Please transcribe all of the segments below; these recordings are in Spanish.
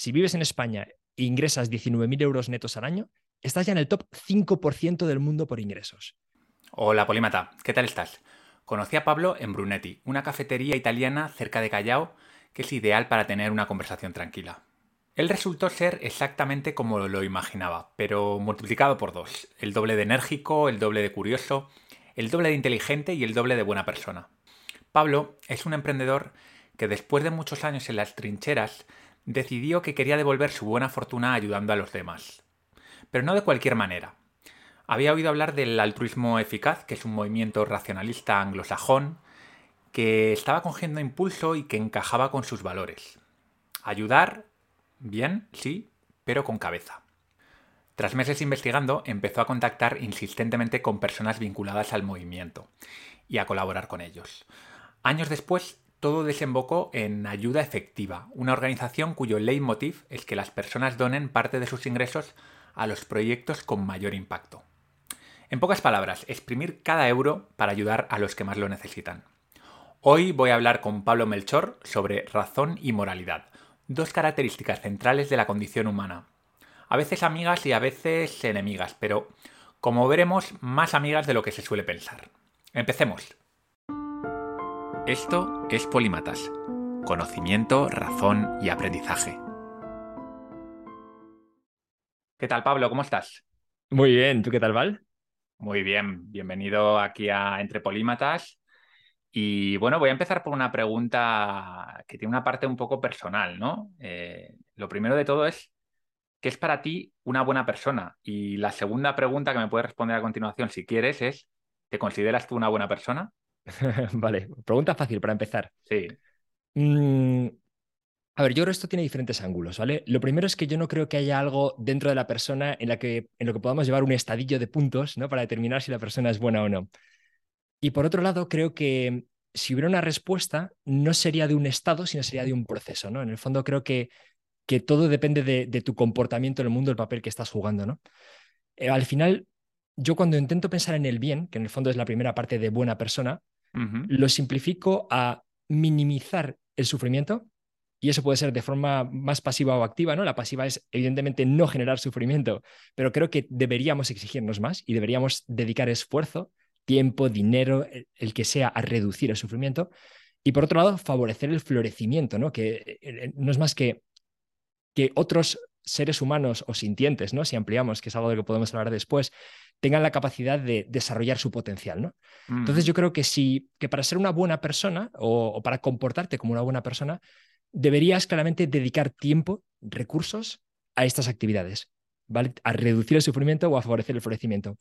si vives en España e ingresas 19.000 euros netos al año, estás ya en el top 5% del mundo por ingresos. Hola, Polímata, ¿qué tal estás? Conocí a Pablo en Brunetti, una cafetería italiana cerca de Callao que es ideal para tener una conversación tranquila. Él resultó ser exactamente como lo imaginaba, pero multiplicado por dos. El doble de enérgico, el doble de curioso, el doble de inteligente y el doble de buena persona. Pablo es un emprendedor que después de muchos años en las trincheras decidió que quería devolver su buena fortuna ayudando a los demás. Pero no de cualquier manera. Había oído hablar del altruismo eficaz, que es un movimiento racionalista anglosajón, que estaba cogiendo impulso y que encajaba con sus valores. Ayudar, bien, sí, pero con cabeza. Tras meses investigando, empezó a contactar insistentemente con personas vinculadas al movimiento y a colaborar con ellos. Años después, todo desembocó en Ayuda Efectiva, una organización cuyo leitmotiv es que las personas donen parte de sus ingresos a los proyectos con mayor impacto. En pocas palabras, exprimir cada euro para ayudar a los que más lo necesitan. Hoy voy a hablar con Pablo Melchor sobre razón y moralidad, dos características centrales de la condición humana. A veces amigas y a veces enemigas, pero como veremos, más amigas de lo que se suele pensar. Empecemos. Esto es Polímatas. Conocimiento, razón y aprendizaje. ¿Qué tal, Pablo? ¿Cómo estás? Muy bien, ¿tú qué tal, Val? Muy bien, bienvenido aquí a Entre Polímatas. Y bueno, voy a empezar por una pregunta que tiene una parte un poco personal, ¿no? Eh, lo primero de todo es, ¿qué es para ti una buena persona? Y la segunda pregunta que me puedes responder a continuación, si quieres, es, ¿te consideras tú una buena persona? vale, pregunta fácil para empezar. Sí. Mm, a ver, yo creo que esto tiene diferentes ángulos, ¿vale? Lo primero es que yo no creo que haya algo dentro de la persona en, la que, en lo que podamos llevar un estadillo de puntos, ¿no? Para determinar si la persona es buena o no. Y por otro lado, creo que si hubiera una respuesta, no sería de un estado, sino sería de un proceso, ¿no? En el fondo creo que, que todo depende de, tu comportamiento en el mundo, el papel que estás jugando, ¿no? Eh, al final, yo cuando intento pensar en el bien, que en el fondo es la primera parte de buena persona, lo simplifico a minimizar el sufrimiento, y eso puede ser de forma más pasiva o activa, ¿no? La pasiva es evidentemente no generar sufrimiento, pero creo que deberíamos exigirnos más y deberíamos dedicar esfuerzo tiempo, dinero, el que sea, a reducir el sufrimiento. Y por otro lado, favorecer el florecimiento, ¿no? que eh, eh, no es más que que otros seres humanos o sintientes, ¿no? si ampliamos, que es algo de lo que podemos hablar después, tengan la capacidad de desarrollar su potencial. ¿no? Entonces yo creo que, si, que para ser una buena persona o, para comportarte como una buena persona, deberías claramente dedicar tiempo, recursos a estas actividades, ¿vale? a reducir el sufrimiento o a favorecer el florecimiento.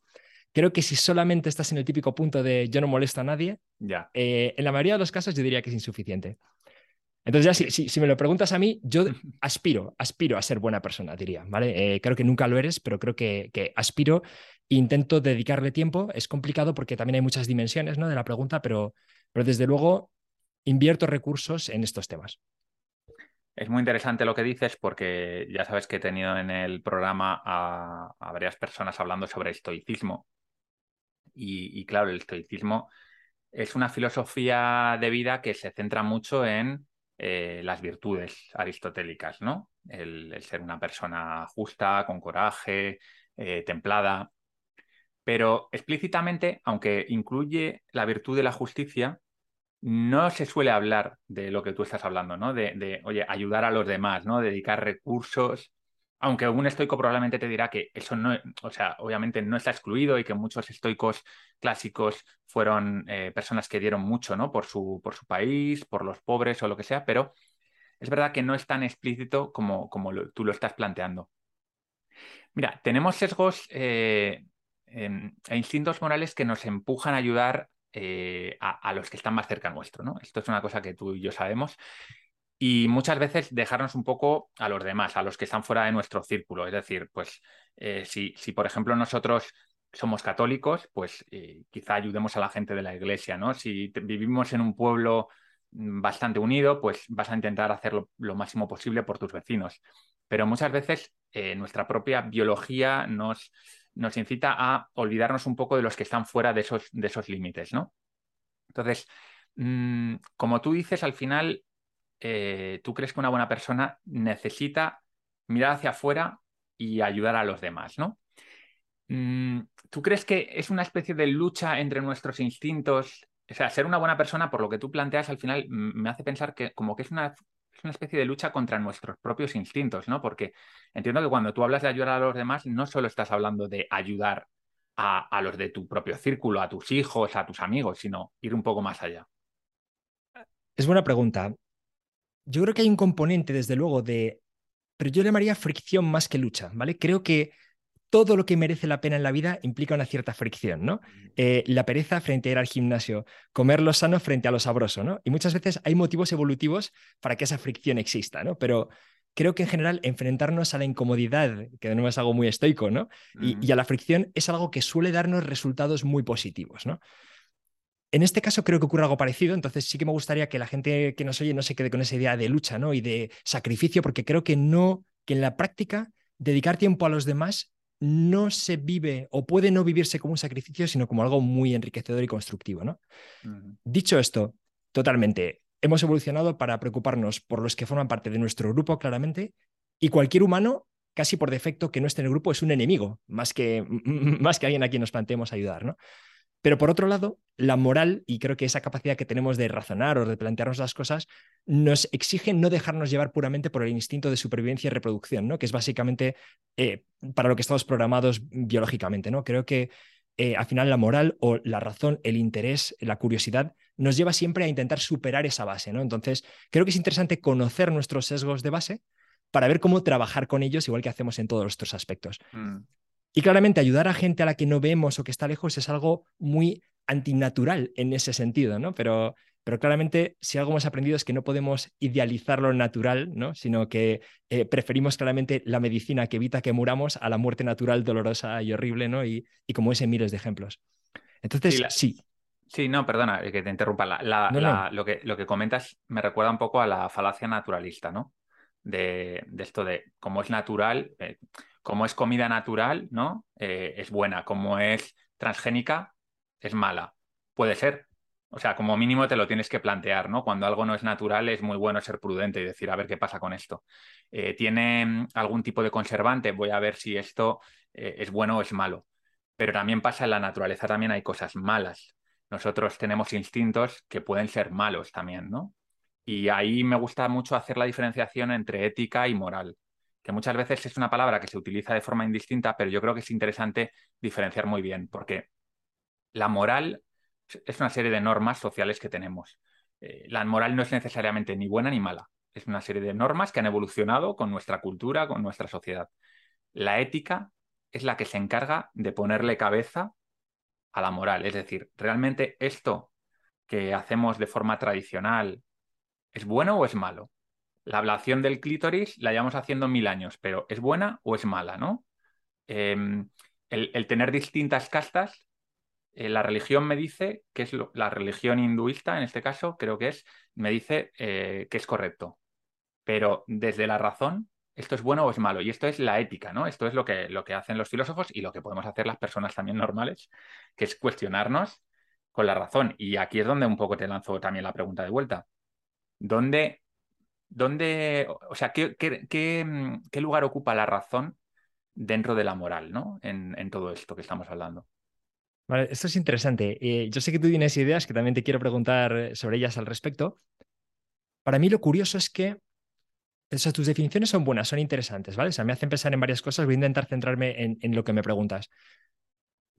Creo que si solamente estás en el típico punto de yo no molesto a nadie, ya. Eh, en la mayoría de los casos yo diría que es insuficiente. Entonces ya si, si, me lo preguntas a mí, yo aspiro, aspiro a ser buena persona, diría, ¿vale? Eh, creo que nunca lo eres, pero creo que, que aspiro intento dedicarle tiempo. Es complicado porque también hay muchas dimensiones ¿no? de la pregunta, pero, pero desde luego invierto recursos en estos temas. Es muy interesante lo que dices porque ya sabes que he tenido en el programa a, a varias personas hablando sobre estoicismo y, claro, el estoicismo es una filosofía de vida que se centra mucho en eh, las virtudes aristotélicas, ¿no? El, ser una persona justa, con coraje, eh, templada. Pero explícitamente, aunque incluye la virtud de la justicia, no se suele hablar de lo que tú estás hablando, ¿no? De, de oye, ayudar a los demás, ¿no? Dedicar recursos aunque un estoico probablemente te dirá que eso no, o sea, obviamente no está excluido y que muchos estoicos clásicos fueron eh, personas que dieron mucho, ¿no? Por su, por su país, por los pobres o lo que sea, pero es verdad que no es tan explícito como, como tú lo estás planteando. Mira, tenemos sesgos eh, e instintos morales que nos empujan a ayudar eh, a, a, los que están más cerca nuestro, ¿no? Esto es una cosa que tú y yo sabemos y muchas veces dejarnos un poco a los demás, a los que están fuera de nuestro círculo. Es decir, pues eh, si, si, por ejemplo nosotros somos católicos, pues eh, quizá ayudemos a la gente de la iglesia, ¿no? Si vivimos en un pueblo mm, bastante unido, pues vas a intentar hacerlo lo máximo posible por tus vecinos. Pero muchas veces eh, nuestra propia biología nos, nos incita a olvidarnos un poco de los que están fuera de esos, de esos límites, ¿no? Entonces, mm, como tú dices, al final eh, ¿tú crees que una buena persona necesita mirar hacia afuera y ayudar a los demás, ¿no? Mm, ¿Tú crees que es una especie de lucha entre nuestros instintos? O sea, ser una buena persona, por lo que tú planteas, al final me hace pensar que como que es una, es una especie de lucha contra nuestros propios instintos, ¿no? Porque entiendo que cuando tú hablas de ayudar a los demás, no solo estás hablando de ayudar a, a los de tu propio círculo, a tus hijos, a tus amigos, sino ir un poco más allá. Es buena pregunta. Yo creo que hay un componente, desde luego, de pero yo le llamaría fricción más que lucha, ¿vale? Creo que todo lo que merece la pena en la vida implica una cierta fricción, ¿no? Eh, la pereza frente a ir al gimnasio, comer lo sano frente a lo sabroso, ¿no? Y muchas veces hay motivos evolutivos para que esa fricción exista, ¿no? Pero creo que en general enfrentarnos a la incomodidad, que de nuevo es algo muy estoico, ¿no? Y, y, a la fricción es algo que suele darnos resultados muy positivos, ¿no? En este caso creo que ocurre algo parecido, entonces sí que me gustaría que la gente que nos oye no se quede con esa idea de lucha ¿no? y de sacrificio, porque creo que no, que en la práctica dedicar tiempo a los demás no se vive o puede no vivirse como un sacrificio, sino como algo muy enriquecedor y constructivo. ¿no? Dicho esto, totalmente, hemos evolucionado para preocuparnos por los que forman parte de nuestro grupo, claramente, y cualquier humano, casi por defecto, que no esté en el grupo es un enemigo, más que, más que alguien a quien nos planteemos ayudar. ¿no? Pero por otro lado, la moral, y creo que esa capacidad que tenemos de razonar o de plantearnos las cosas, nos exige no dejarnos llevar puramente por el instinto de supervivencia y reproducción, ¿no? que es básicamente eh, para lo que estamos programados biológicamente. ¿no? Creo que eh, al final la moral o la razón, el interés, la curiosidad, nos lleva siempre a intentar superar esa base. ¿no? Entonces, creo que es interesante conocer nuestros sesgos de base para ver cómo trabajar con ellos, igual que hacemos en todos nuestros aspectos. Mm. Y claramente ayudar a gente a la que no vemos o que está lejos es algo muy antinatural en ese sentido, ¿no? Pero, pero claramente si algo hemos aprendido es que no podemos idealizar lo natural, ¿no? Sino que eh, preferimos claramente la medicina que evita que muramos a la muerte natural dolorosa y horrible, ¿no? Y, y como ese miles de ejemplos. Entonces, sí. sí. no, perdona eh, que te interrumpa. La, Lo, que, lo que comentas me recuerda un poco a la falacia naturalista, ¿no? De, de esto de cómo es natural, eh, como es comida natural, ¿no? Eh, es buena. Como es transgénica, es mala. Puede ser. O sea, como mínimo te lo tienes que plantear, ¿no? Cuando algo no es natural es muy bueno ser prudente y decir, a ver qué pasa con esto. Eh, ¿Tiene mm, algún tipo de conservante? Voy a ver si esto eh, es bueno o es malo. Pero también pasa en la naturaleza, también hay cosas malas. Nosotros tenemos instintos que pueden ser malos también, ¿no? Y ahí me gusta mucho hacer la diferenciación entre ética y moral que muchas veces es una palabra que se utiliza de forma indistinta, pero yo creo que es interesante diferenciar muy bien, porque la moral es una serie de normas sociales que tenemos. Eh, la moral no es necesariamente ni buena ni mala, es una serie de normas que han evolucionado con nuestra cultura, con nuestra sociedad. La ética es la que se encarga de ponerle cabeza a la moral, es decir, realmente esto que hacemos de forma tradicional es bueno o es malo la ablación del clítoris la llevamos haciendo mil años, pero ¿es buena o es mala, no? Em, el, tener distintas castas, eh, la religión me dice, que es la religión hinduista en este caso, creo que es, me dice eh, que es correcto. Pero desde la razón, esto es bueno o es malo. Y esto es la ética, ¿no? Esto es lo que, lo que hacen los filósofos y lo que podemos hacer las personas también normales, que es cuestionarnos con la razón. Y aquí es donde un poco te lanzo también la pregunta de vuelta. ¿Dónde ¿Dónde, o sea, qué, mm, qué, lugar ocupa la razón dentro de la moral, ¿no? En, todo esto que estamos hablando. Vale, esto es interesante. Eh, yo sé que tú tienes ideas que también te quiero preguntar sobre ellas al respecto. Para mí lo curioso es que esas tus definiciones son buenas, son interesantes, ¿vale? O sea, me hacen pensar en varias cosas. Voy a intentar centrarme en, en lo que me preguntas.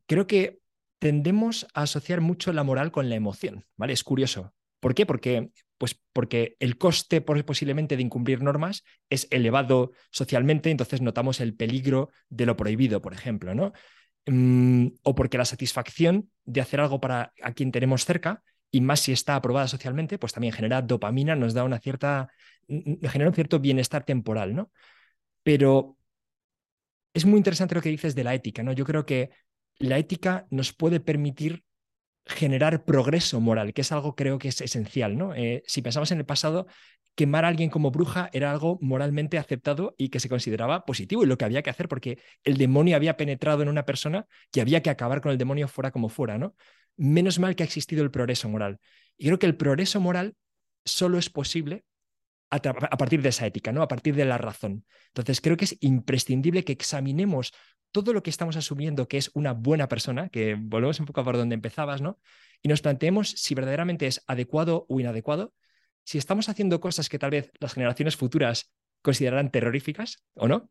Creo que tendemos a asociar mucho la moral con la emoción, ¿vale? Es curioso. ¿Por qué? Porque pues porque el coste posiblemente de incumplir normas es elevado socialmente, entonces notamos el peligro de lo prohibido, por ejemplo, ¿no? Mm, o porque la satisfacción de hacer algo para a quien tenemos cerca, y más si está aprobada socialmente, pues también genera dopamina, nos da una cierta, genera un cierto bienestar temporal, ¿no? Pero es muy interesante lo que dices de la ética, ¿no? Yo creo que la ética nos puede permitir generar progreso moral, que es algo creo que es esencial. ¿no? Eh, si pensamos en el pasado, quemar a alguien como bruja era algo moralmente aceptado y que se consideraba positivo y lo que había que hacer porque el demonio había penetrado en una persona que había que acabar con el demonio fuera como fuera. ¿no? Menos mal que ha existido el progreso moral. Y creo que el progreso moral solo es posible a, partir de esa ética, ¿no? A partir de la razón. Entonces, creo que es imprescindible que examinemos todo lo que estamos asumiendo que es una buena persona, que volvemos un poco a por donde empezabas, ¿no? Y nos planteemos si verdaderamente es adecuado o inadecuado, si estamos haciendo cosas que tal vez las generaciones futuras considerarán terroríficas o no,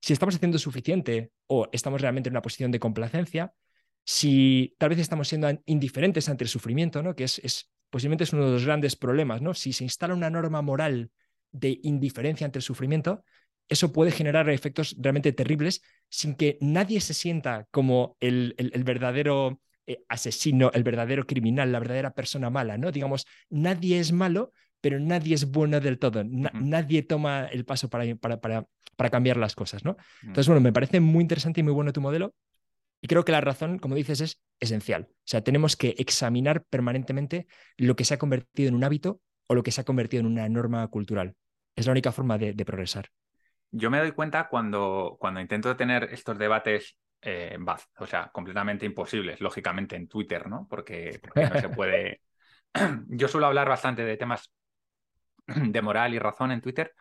si estamos haciendo suficiente o estamos realmente en una posición de complacencia, si tal vez estamos siendo indiferentes ante el sufrimiento, ¿no? que es, es, posiblemente es uno de los grandes problemas, ¿no? si se instala una norma moral de indiferencia ante el sufrimiento, eso puede generar efectos realmente terribles sin que nadie se sienta como el, el, verdadero eh, asesino, el verdadero criminal, la verdadera persona mala, ¿no? Digamos, nadie es malo, pero nadie es bueno del todo. Nadie toma el paso para, para, para, para cambiar las cosas, ¿no? Mm. Entonces, bueno, me parece muy interesante y muy bueno tu modelo. Y creo que la razón, como dices, es esencial. O sea, tenemos que examinar permanentemente lo que se ha convertido en un hábito o lo que se ha convertido en una norma cultural. Es la única forma de, progresar. Yo me doy cuenta cuando, cuando intento tener estos debates eh, o sea, completamente imposibles, lógicamente, en Twitter, ¿no? Porque, no se puede. Yo suelo hablar bastante de temas de moral y razón en Twitter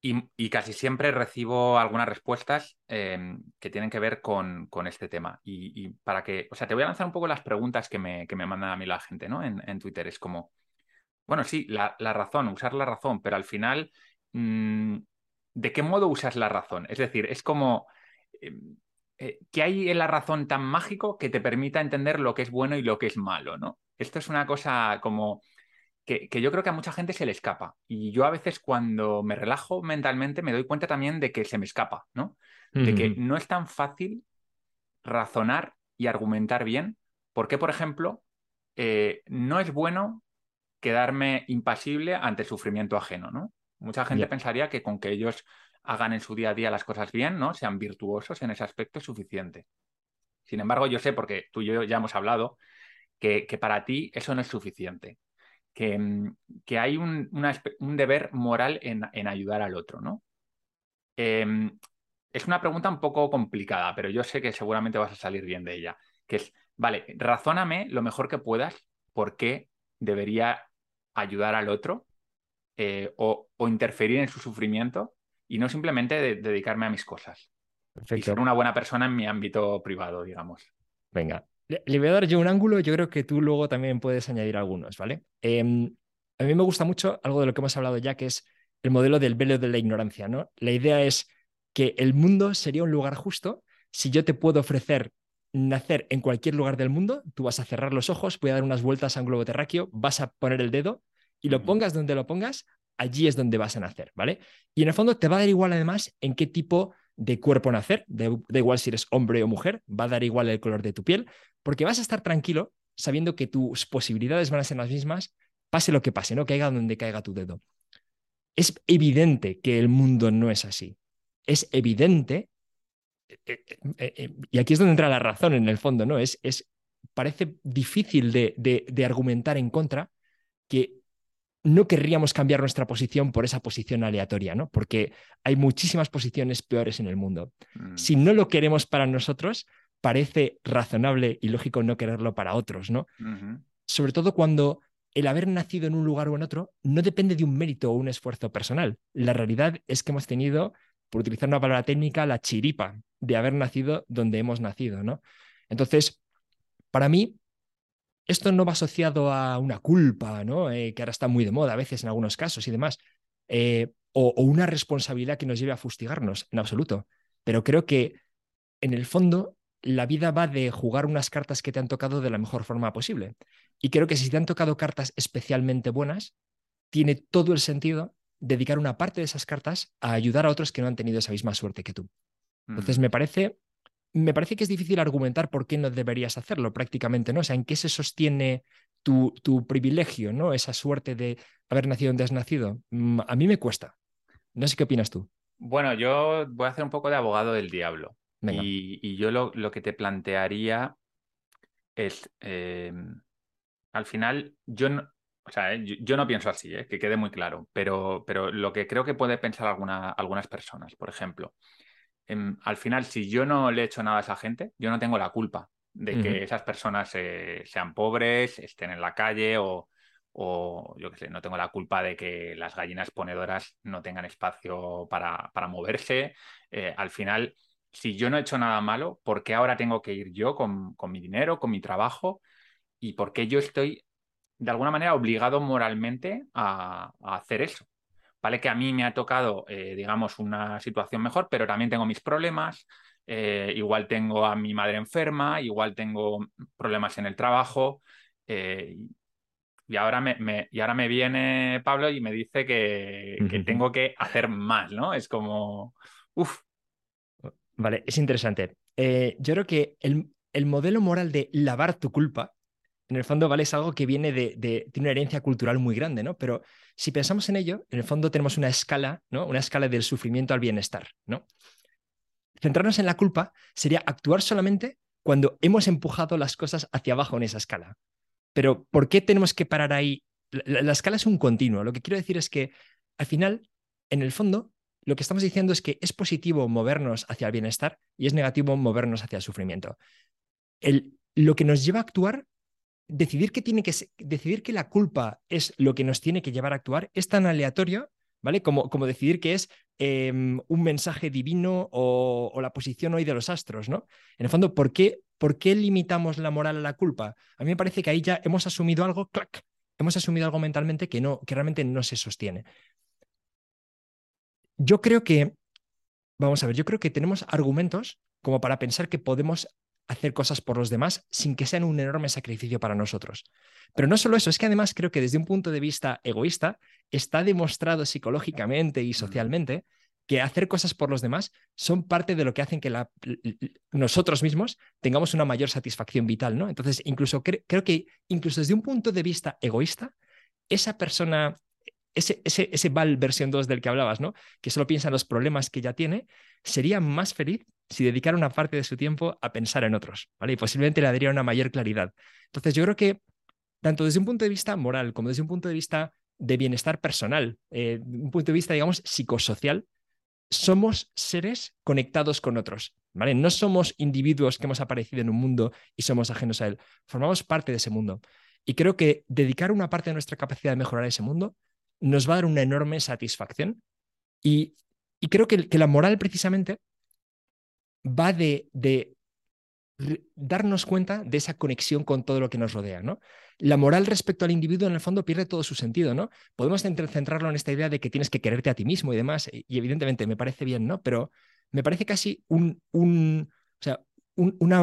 y, casi siempre recibo algunas respuestas em, que tienen que ver con, con este tema. Y, para que, o sea, te voy a lanzar un poco las preguntas que me, que me mandan a mí la gente, ¿no? En, en Twitter. Es como, bueno, sí, la, razón, usar la razón, pero al final, mm, ¿de qué modo usas la razón? Es decir, es como, em, eh, ¿qué hay en la razón tan mágico que te permita entender lo que es bueno y lo que es malo, ¿no? Esto es una cosa como que, yo creo que a mucha gente se le escapa. Y yo a veces cuando me relajo mentalmente me doy cuenta también de que se me escapa, ¿no? De que no es tan fácil razonar y argumentar bien. Porque, por ejemplo, eh, no es bueno quedarme impasible ante el sufrimiento ajeno, ¿no? Mucha gente pensaría que con que ellos hagan en su día a día las cosas bien, ¿no? Sean virtuosos en ese aspecto es suficiente. Sin embargo, yo sé, porque tú y yo ya hemos hablado, que, para ti eso no es suficiente. Que, mm, que hay un, deber moral en, ayudar al otro, ¿no? Em, es una pregunta un poco complicada, pero yo sé que seguramente vas a salir bien de ella. Que es, vale, razóname lo mejor que puedas por qué debería ayudar al otro eh, o, interferir en su sufrimiento y no simplemente dedicarme a mis cosas. Y ser una buena persona en mi ámbito privado, digamos. Venga, le, voy a dar yo un ángulo, yo creo que tú luego también puedes añadir algunos, ¿vale? Em, a mí me gusta mucho algo de lo que hemos hablado ya, que es el modelo del velo de la ignorancia, ¿no? La idea es que el mundo sería un lugar justo si yo te puedo ofrecer nacer en cualquier lugar del mundo, tú vas a cerrar los ojos, voy a dar unas vueltas a un globo terráqueo, vas a poner el dedo y lo pongas donde lo pongas, allí es donde vas a nacer, ¿vale? Y en el fondo te va a dar igual además en qué tipo de cuerpo nacer, da igual si eres hombre o mujer, va a dar igual el color de tu piel, porque vas a estar tranquilo sabiendo que tus posibilidades van a ser las mismas, pase lo que pase, no caiga donde caiga tu dedo. Es evidente que el mundo no es así. Es evidente, eh, eh, eh, y aquí es donde entra la razón en el fondo, ¿no? Es, es parece difícil de, de argumentar en contra que no querríamos cambiar nuestra posición por esa posición aleatoria, ¿no? Porque hay muchísimas posiciones peores en el mundo. Mm. Si no lo queremos para nosotros, parece razonable y lógico no quererlo para otros, ¿no? Sobre todo cuando el haber nacido en un lugar o en otro no depende de un mérito o un esfuerzo personal. La realidad es que hemos tenido, por utilizar una palabra técnica, la chiripa de haber nacido donde hemos nacido, ¿no? Entonces, para mí, esto no va asociado a una culpa, ¿no? Eh, que ahora está muy de moda a veces en algunos casos y demás, eh, o, una responsabilidad que nos lleve a fustigarnos, en absoluto. Pero creo que en el fondo la vida va de jugar unas cartas que te han tocado de la mejor forma posible. Y creo que si te han tocado cartas especialmente buenas, tiene todo el sentido dedicar una parte de esas cartas a ayudar a otros que no han tenido esa misma suerte que tú. Entonces, me parece me parece que es difícil argumentar por qué no deberías hacerlo prácticamente, ¿no? O sea, ¿en qué se sostiene tu, tu privilegio, ¿no? Esa suerte de haber nacido donde has nacido. Mm, a mí me cuesta. No sé qué opinas tú. Bueno, yo voy a hacer un poco de abogado del diablo. Y, yo lo, que te plantearía es, eh, al final, yo no, o sea, eh, yo, no pienso así, eh, que quede muy claro, pero, pero lo que creo que puede pensar alguna, algunas personas, por ejemplo, Em, al final, si yo no le he hecho nada a esa gente, yo no tengo la culpa de que esas personas sean pobres, estén en la calle o, o yo qué sé, no tengo la culpa de que las gallinas ponedoras no tengan espacio para, para moverse. Eh, al final, si yo no he hecho nada malo, ¿por qué ahora tengo que ir yo con, con mi dinero, con mi trabajo? ¿Y por qué yo estoy, de alguna manera, obligado moralmente a, hacer eso? Vale que a mí me ha tocado, eh, digamos, una situación mejor, pero también tengo mis problemas. Eh, igual tengo a mi madre enferma, igual tengo problemas en el trabajo. Y ahora me, y ahora me viene Pablo y me dice que, tengo que hacer más, ¿no? Es como, uff. Vale, es interesante. Eh, yo creo que el, el, modelo moral de lavar tu culpa, en el fondo, ¿vale? Es algo que viene de, de, una herencia cultural muy grande, ¿no? Pero si pensamos en ello, en el fondo tenemos una escala, ¿no? Una escala del sufrimiento al bienestar, ¿no? Centrarnos en la culpa sería actuar solamente cuando hemos empujado las cosas hacia abajo en esa escala. Pero ¿por qué tenemos que parar ahí? La, escala es un continuo. Lo que quiero decir es que al final, en el fondo, lo que estamos diciendo es que es positivo movernos hacia el bienestar y es negativo movernos hacia el sufrimiento. El, lo que nos lleva a actuar, decidir que, tiene que, decidir que la culpa es lo que nos tiene que llevar a actuar, es tan aleatorio ¿vale? Como, como decidir que es em, un mensaje divino o, o, la posición hoy de los astros, ¿no? En el fondo, ¿por qué, ¿por qué limitamos la moral a la culpa? A mí me parece que ahí ya hemos asumido algo, clac, hemos asumido algo mentalmente que, no, que realmente no se sostiene. Yo creo que, vamos a ver, yo creo que tenemos argumentos como para pensar que podemos hacer cosas por los demás sin que sean un enorme sacrificio para nosotros. Pero no solo eso, es que además creo que desde un punto de vista egoísta está demostrado psicológicamente y socialmente que hacer cosas por los demás son parte de lo que hacen que la, nosotros mismos tengamos una mayor satisfacción vital, ¿no? Entonces, incluso creo que incluso desde un punto de vista egoísta, esa persona ese, ese, ese Val versión 2 del que hablabas, ¿no? Que solo piensa en los problemas que ya tiene, sería más feliz si dedicara una parte de su tiempo a pensar en otros, ¿vale? Y posiblemente le daría una mayor claridad. Entonces, yo creo que tanto desde un punto de vista moral como desde un punto de vista de bienestar personal, eh, un punto de vista, digamos, psicosocial, somos seres conectados con otros, ¿vale? No somos individuos que hemos aparecido en un mundo y somos ajenos a él. Formamos parte de ese mundo. Y creo que dedicar una parte de nuestra capacidad de mejorar ese mundo nos va a dar una enorme satisfacción. Y, creo que, que, la moral precisamente va de, darnos cuenta de esa conexión con todo lo que nos rodea. ¿no? La moral respecto al individuo en el fondo pierde todo su sentido. ¿no? Podemos centrarlo en esta idea de que tienes que quererte a ti mismo y demás, y evidentemente me parece bien, ¿no? pero me parece casi un, una,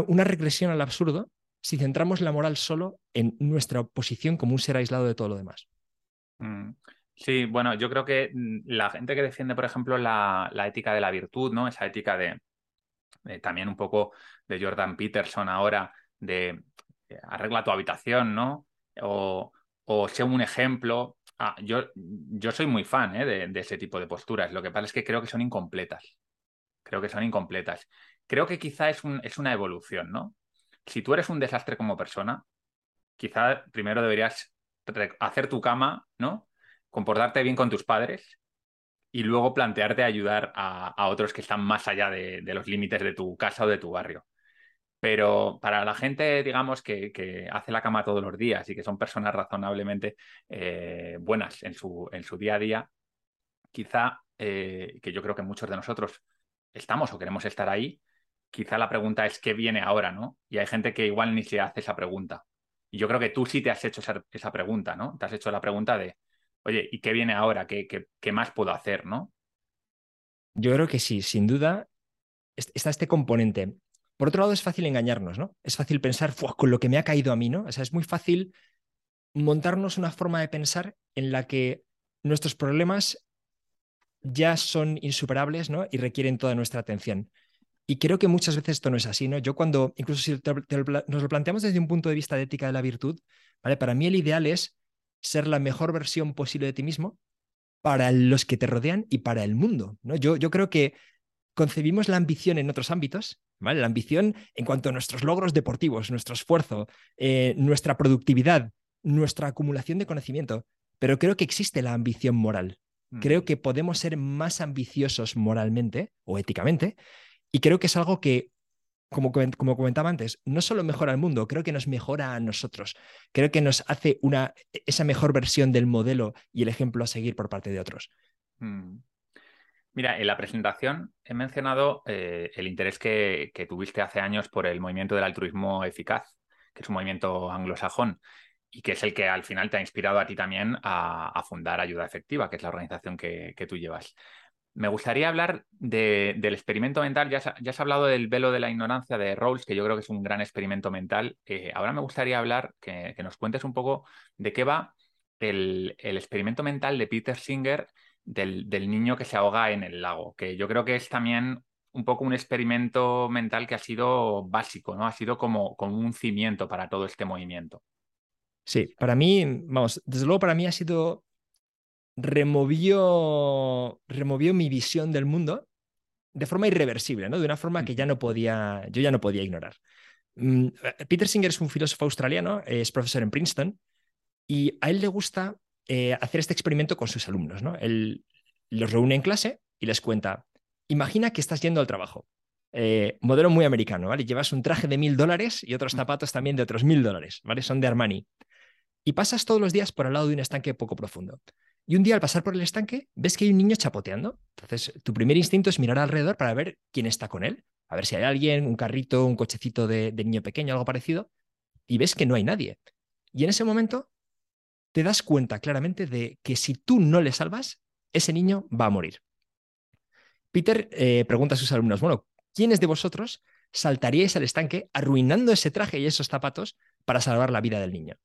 una regresión al absurdo si centramos la moral solo en nuestra posición como un ser aislado de todo lo demás. Mm. Sí, bueno, yo creo que mm, la gente que defiende, por ejemplo, la, ética de la virtud, ¿no? Esa ética de, también un poco de Jordan Peterson ahora, de eh, arregla tu habitación, ¿no? O, o sea un ejemplo. Ah, yo, yo soy muy fan ¿eh? de, ese tipo de posturas. Lo que pasa es que creo que son incompletas. Creo que son incompletas. Creo que quizá es, un, es una evolución, ¿no? Si tú eres un desastre como persona, quizá primero deberías hacer tu cama, ¿no? comportarte bien con tus padres y luego plantearte ayudar a, otros que están más allá de, los límites de tu casa o de tu barrio. Pero para la gente, digamos, que, hace la cama todos los días y que son personas razonablemente eh, buenas en su, en su día a día, quizá, eh, que yo creo que muchos de nosotros estamos o queremos estar ahí, quizá la pregunta es qué viene ahora, ¿no? Y hay gente que igual ni se hace esa pregunta. Y yo creo que tú sí te has hecho esa, esa pregunta, ¿no? Te has hecho la pregunta de, oye, ¿y qué viene ahora? ¿Qué, más puedo hacer? ¿no? Yo creo que sí, sin duda está este componente. Por otro lado, es fácil engañarnos, ¿no? Es fácil pensar, con lo que me ha caído a mí, ¿no? O sea, es muy fácil montarnos una forma de pensar en la que nuestros problemas ya son insuperables, ¿no? Y requieren toda nuestra atención. Y creo que muchas veces esto no es así, ¿no? Yo cuando, incluso si nos lo planteamos desde un punto de vista de ética de la virtud, ¿vale? Para mí el ideal es ser la mejor versión posible de ti mismo para los que te rodean y para el mundo. ¿no? Yo, yo creo que concebimos la ambición en otros ámbitos, ¿vale? La ambición en cuanto a nuestros logros deportivos, nuestro esfuerzo, eh, nuestra productividad, nuestra acumulación de conocimiento, pero creo que existe la ambición moral. Creo mm. que podemos ser más ambiciosos moralmente o éticamente y creo que es algo que como, comentaba antes, no solo mejora el mundo, creo que nos mejora a nosotros. Creo que nos hace una, esa mejor versión del modelo y el ejemplo a seguir por parte de otros. Mm. Mira, en la presentación he mencionado eh, el interés que, tuviste hace años por el movimiento del altruismo eficaz, que es un movimiento anglosajón y que es el que al final te ha inspirado a ti también a, fundar Ayuda Efectiva, que es la organización que, tú llevas. Me gustaría hablar del experimento mental. Ya, has hablado del velo de la ignorancia de Rawls, que yo creo que es un gran experimento mental. Eh, ahora me gustaría hablar, que, nos cuentes un poco de qué va el, experimento mental de Peter Singer del, niño que se ahoga en el lago, que yo creo que es también un poco un experimento mental que ha sido básico, ¿no? Ha sido como un cimiento para todo este movimiento. Sí, para mí, vamos, desde luego para mí ha sido, removió, removió mi visión del mundo de forma irreversible, ¿no? De una forma que ya no podía, yo ya no podía ignorar. Mm, Peter Singer es un filósofo australiano, es profesor en Princeton, y a él le gusta eh, hacer este experimento con sus alumnos. ¿no? Él los reúne en clase y les cuenta, imagina que estás yendo al trabajo. Eh, modelo muy americano, ¿vale? Llevas un traje de mil dólares y otros mm. zapatos también de otros mil dólares, ¿vale? Son de Armani. Y pasas todos los días por al lado de un estanque poco profundo. Y un día al pasar por el estanque ves que hay un niño chapoteando. Entonces, tu primer instinto es mirar alrededor para ver quién está con él. A ver si hay alguien, un carrito, un cochecito de, de niño pequeño, algo parecido. Y ves que no hay nadie. Y en ese momento te das cuenta claramente de que si tú no le salvas, ese niño va a morir. Peter eh, pregunta a sus alumnos, bueno, ¿quiénes de vosotros saltaríais al estanque arruinando ese traje y esos zapatos para salvar la vida del niño?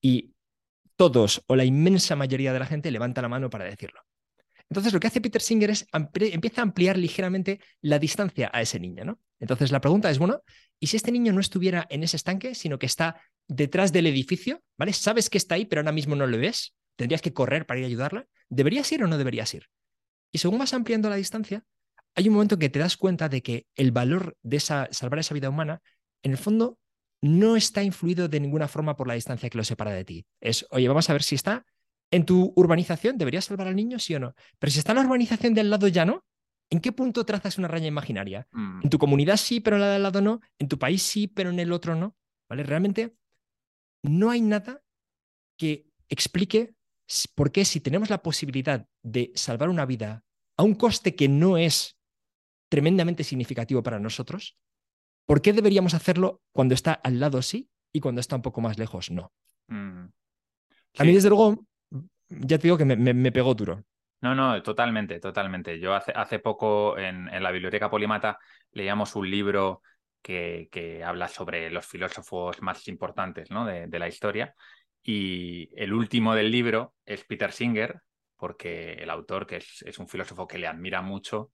Y todos o la inmensa mayoría de la gente levanta la mano para decirlo. Entonces lo que hace Peter Singer es empieza a ampliar ligeramente la distancia a ese niño, ¿no? Entonces la pregunta es, bueno, ¿y si este niño no estuviera en ese estanque, sino que está detrás del edificio, ¿vale? Sabes que está ahí, pero ahora mismo no lo ves. Tendrías que correr para ir a ayudarla. ¿Deberías ir o no deberías ir? Y según vas ampliando la distancia, hay un momento en que te das cuenta de que el valor de esa, salvar esa vida humana, en el fondo, no está influido de ninguna forma por la distancia que lo separa de ti. Es, oye, vamos a ver si está en tu urbanización, ¿deberías salvar al niño, sí o no? Pero si está en la urbanización del lado ya no, ¿en qué punto trazas una raya imaginaria? Mm. En tu comunidad sí, pero en la del lado no. En tu país sí, pero en el otro no. ¿Vale? Realmente no hay nada que explique por qué si tenemos la posibilidad de salvar una vida a un coste que no es tremendamente significativo para nosotros, ¿por qué deberíamos hacerlo cuando está al lado sí y cuando está un poco más lejos no? Mm. A mí, desde luego, ya te digo que me, pegó duro. No, no, totalmente, totalmente. Yo hace, hace poco en, la Biblioteca Polimata leíamos un libro que, habla sobre los filósofos más importantes ¿no? de, la historia. Y el último del libro es Peter Singer, porque el autor, que es, un filósofo que le admira mucho,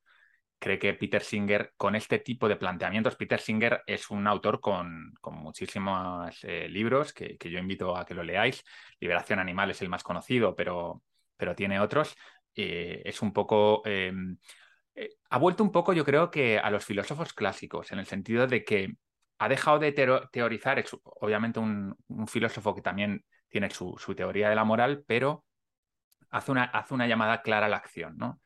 cree que Peter Singer, con este tipo de planteamientos, Peter Singer es un autor con, muchísimos eh, libros que, yo invito a que lo leáis. Liberación Animal es el más conocido, pero, pero tiene otros. Eh, es un poco em, eh, ha vuelto un poco, yo creo que a los filósofos clásicos, en el sentido de que ha dejado de teorizar, es obviamente un, filósofo que también tiene su, teoría de la moral, pero hace una, hace una, llamada clara a la acción, ¿no?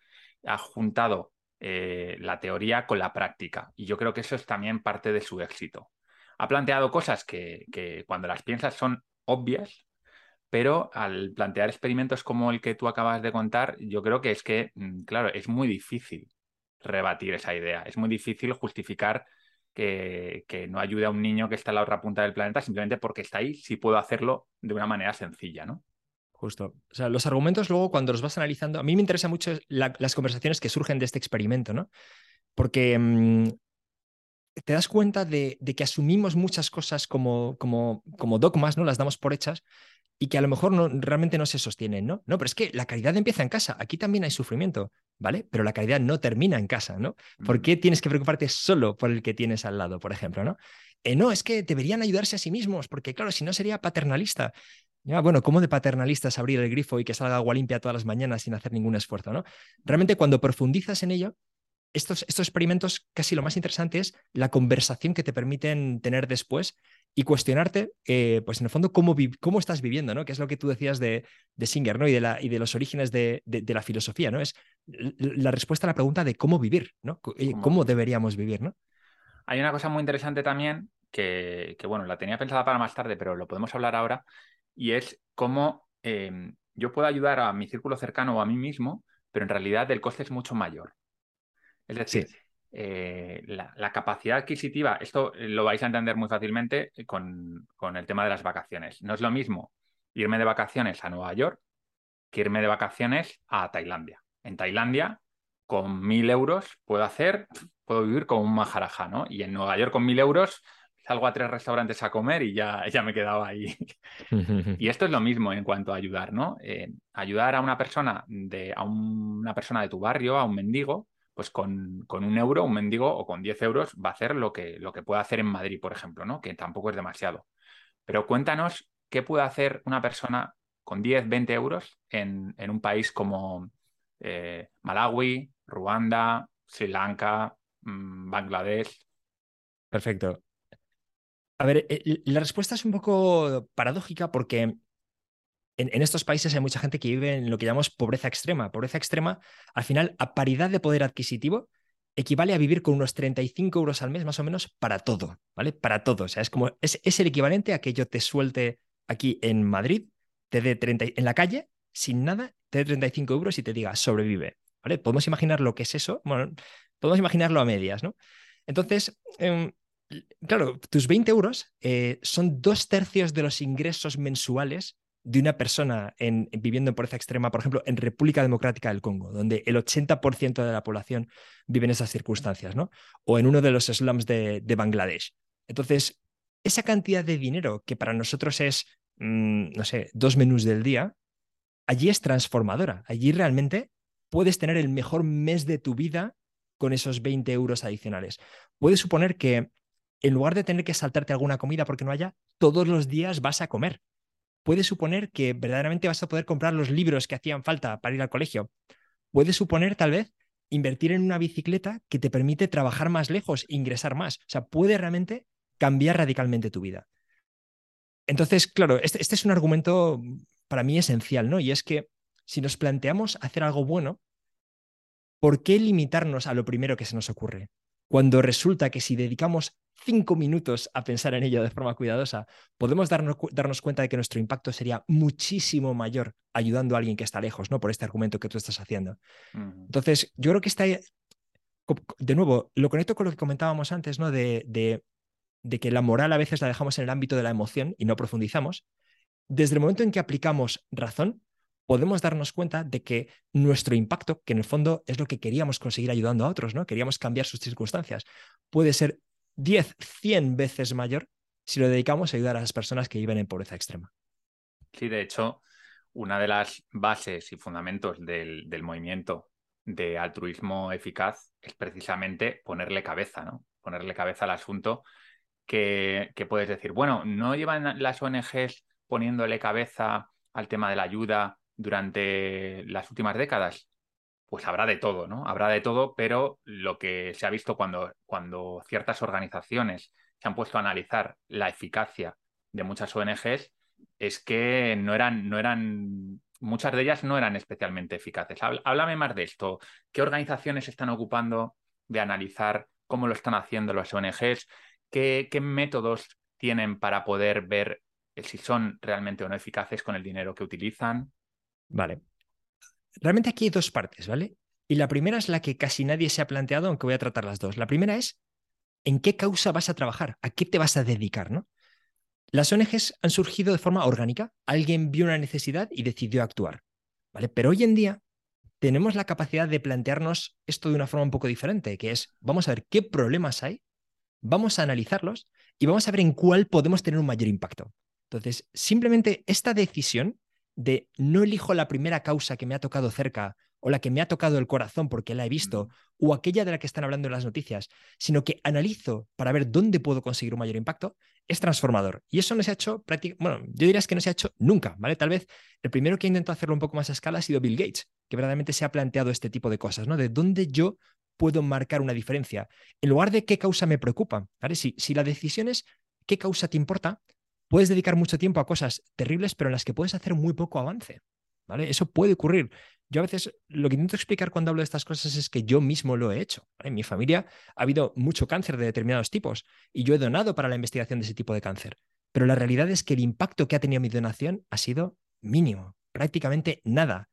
Ha juntado eh, la teoría con la práctica y yo creo que eso es también parte de su éxito. Ha planteado cosas que, que cuando las piensas son obvias, pero al plantear experimentos como el que tú acabas de contar, yo creo que es que, mm, claro, es muy difícil rebatir esa idea. Es muy difícil justificar que, no ayude a un niño que está en la otra punta del planeta simplemente porque está ahí, si puedo hacerlo de una manera sencilla, ¿no? Justo. O sea, los argumentos luego cuando los vas analizando, a mí me interesa mucho las conversaciones que surgen de este experimento, ¿no? Porque mm, te das cuenta de, que asumimos muchas cosas como, como, como dogmas, ¿no? Las damos por hechas y que a lo mejor no, realmente no se sostienen, ¿no? No, pero es que la caridad empieza en casa, aquí también hay sufrimiento, ¿vale? Pero la caridad no termina en casa, ¿no? ¿Por qué tienes que preocuparte solo por el que tienes al lado, por ejemplo, ¿no? Eh, no, es que deberían ayudarse a sí mismos, porque claro, si no sería paternalista. Ya, bueno, ¿cómo de paternalista es abrir el grifo y que salga agua limpia todas las mañanas sin hacer ningún esfuerzo, ¿no? Realmente cuando profundizas en ello, estos, estos experimentos casi lo más interesante es la conversación que te permiten tener después y cuestionarte, eh, pues en el fondo, cómo, cómo estás viviendo, ¿no? Que es lo que tú decías de, de Singer, ¿no? Y de, la, y de los orígenes de, de, la filosofía, ¿no? Es la respuesta a la pregunta de cómo vivir, ¿no? ¿Cómo, deberíamos vivir, ¿no? Hay una cosa muy interesante también que, bueno, la tenía pensada para más tarde, pero lo podemos hablar ahora, y es cómo em, yo puedo ayudar a mi círculo cercano o a mí mismo, pero en realidad el coste es mucho mayor. Es decir, eh, la, capacidad adquisitiva, esto lo vais a entender muy fácilmente con, con, el tema de las vacaciones. No es lo mismo irme de vacaciones a Nueva York que irme de vacaciones a Tailandia. En Tailandia, con mil euros puedo hacer, puedo vivir como un majaraja, ¿no? Y en Nueva York con mil euros salgo a tres restaurantes a comer y ya, ya me quedaba ahí. y esto es lo mismo en cuanto a ayudar, ¿no? Eh, ayudar a una persona de, a una persona de tu barrio, a un mendigo, pues con, con, un euro, un mendigo o con 10 euros va a hacer lo que, lo que puede hacer en Madrid, por ejemplo, ¿no? Que tampoco es demasiado. Pero cuéntanos qué puede hacer una persona con 10, 20 euros en, en un país como eh, Malawi, Ruanda, Sri Lanka, mm, Bangladesh. Perfecto. A ver, eh, la respuesta es un poco paradójica porque en, estos países hay mucha gente que vive en lo que llamamos pobreza extrema. Pobreza extrema, al final, a paridad de poder adquisitivo, equivale a vivir con unos 35 euros al mes más o menos para todo, ¿vale? Para todo. O sea, es como, es, el equivalente a que yo te suelte aquí en Madrid, te dé 30, en la calle, sin nada, te dé 35 euros y te diga, sobrevive, ¿vale? Podemos imaginar lo que es eso, bueno, podemos imaginarlo a medias, ¿no? Entonces, em, claro, tus 20 euros eh, son dos tercios de los ingresos mensuales de una persona en, viviendo en pobreza extrema, por ejemplo, en República Democrática del Congo, donde el 80% de la población vive en esas circunstancias, ¿no? O en uno de los slums de, Bangladesh. Entonces, esa cantidad de dinero que para nosotros es, mm, no sé, dos menús del día, allí es transformadora. Allí realmente puedes tener el mejor mes de tu vida con esos 20 euros adicionales. Puedes suponer que en lugar de tener que saltarte alguna comida porque no haya, todos los días vas a comer. Puede suponer que verdaderamente vas a poder comprar los libros que hacían falta para ir al colegio. Puede suponer tal vez invertir en una bicicleta que te permite trabajar más lejos, ingresar más. O sea, puede realmente cambiar radicalmente tu vida. Entonces, claro, este, este es un argumento para mí esencial, ¿no? Y es que si nos planteamos hacer algo bueno, ¿por qué limitarnos a lo primero que se nos ocurre? Cuando resulta que si dedicamos cinco minutos a pensar en ello de forma cuidadosa, podemos darnos, darnos, cuenta de que nuestro impacto sería muchísimo mayor ayudando a alguien que está lejos, ¿no? Por este argumento que tú estás haciendo. Entonces, yo creo que está, de nuevo, lo conecto con lo que comentábamos antes, ¿no? De, de, de que la moral a veces la dejamos en el ámbito de la emoción y no profundizamos. Desde el momento en que aplicamos razón, podemos darnos cuenta de que nuestro impacto, que en el fondo es lo que queríamos conseguir ayudando a otros, ¿no? Queríamos cambiar sus circunstancias, puede ser 10, 100 veces mayor si lo dedicamos a ayudar a las personas que viven en pobreza extrema. Sí, de hecho, una de las bases y fundamentos del, movimiento de altruismo eficaz es precisamente ponerle cabeza, ¿no? Ponerle cabeza al asunto que, que puedes decir, bueno, ¿no llevan las ONGs poniéndole cabeza al tema de la ayuda durante las últimas décadas? pues habrá de todo, ¿no? Habrá de todo, pero lo que se ha visto cuando, cuando ciertas organizaciones se han puesto a analizar la eficacia de muchas ONGs es que no eran, no eran, muchas de ellas no eran especialmente eficaces. Háblame más de esto. ¿Qué organizaciones están ocupando de analizar cómo lo están haciendo las ONGs? ¿Qué, qué métodos tienen para poder ver si son realmente o no eficaces con el dinero que utilizan? Vale, realmente aquí hay dos partes, ¿vale? Y la primera es la que casi nadie se ha planteado, aunque voy a tratar las dos. La primera es, ¿en qué causa vas a trabajar? ¿A qué te vas a dedicar, no? Las ONGs han surgido de forma orgánica. Alguien vio una necesidad y decidió actuar, ¿vale? Pero hoy en día tenemos la capacidad de plantearnos esto de una forma un poco diferente, que es, vamos a ver qué problemas hay, vamos a analizarlos y vamos a ver en cuál podemos tener un mayor impacto. Entonces, simplemente esta decisión de no elijo la primera causa que me ha tocado cerca o la que me ha tocado el corazón porque la he visto, o aquella de la que están hablando en las noticias, sino que analizo para ver dónde puedo conseguir un mayor impacto, es transformador. Y eso no se ha hecho prácticamente, bueno, yo diría que no se ha hecho nunca, ¿vale? Tal vez el primero que ha intentado hacerlo un poco más a escala ha sido Bill Gates, que verdaderamente se ha planteado este tipo de cosas, ¿no? De dónde yo puedo marcar una diferencia, en lugar de qué causa me preocupa, ¿vale? Si, si la decisión es qué causa te importa, puedes dedicar mucho tiempo a cosas terribles, pero en las que puedes hacer muy poco avance. ¿vale? Eso puede ocurrir. Yo a veces lo que intento explicar cuando hablo de estas cosas es que yo mismo lo he hecho. En mi familia ha habido mucho cáncer de determinados tipos y yo he donado para la investigación de ese tipo de cáncer. Pero la realidad es que el impacto que ha tenido mi donación ha sido mínimo, prácticamente nada.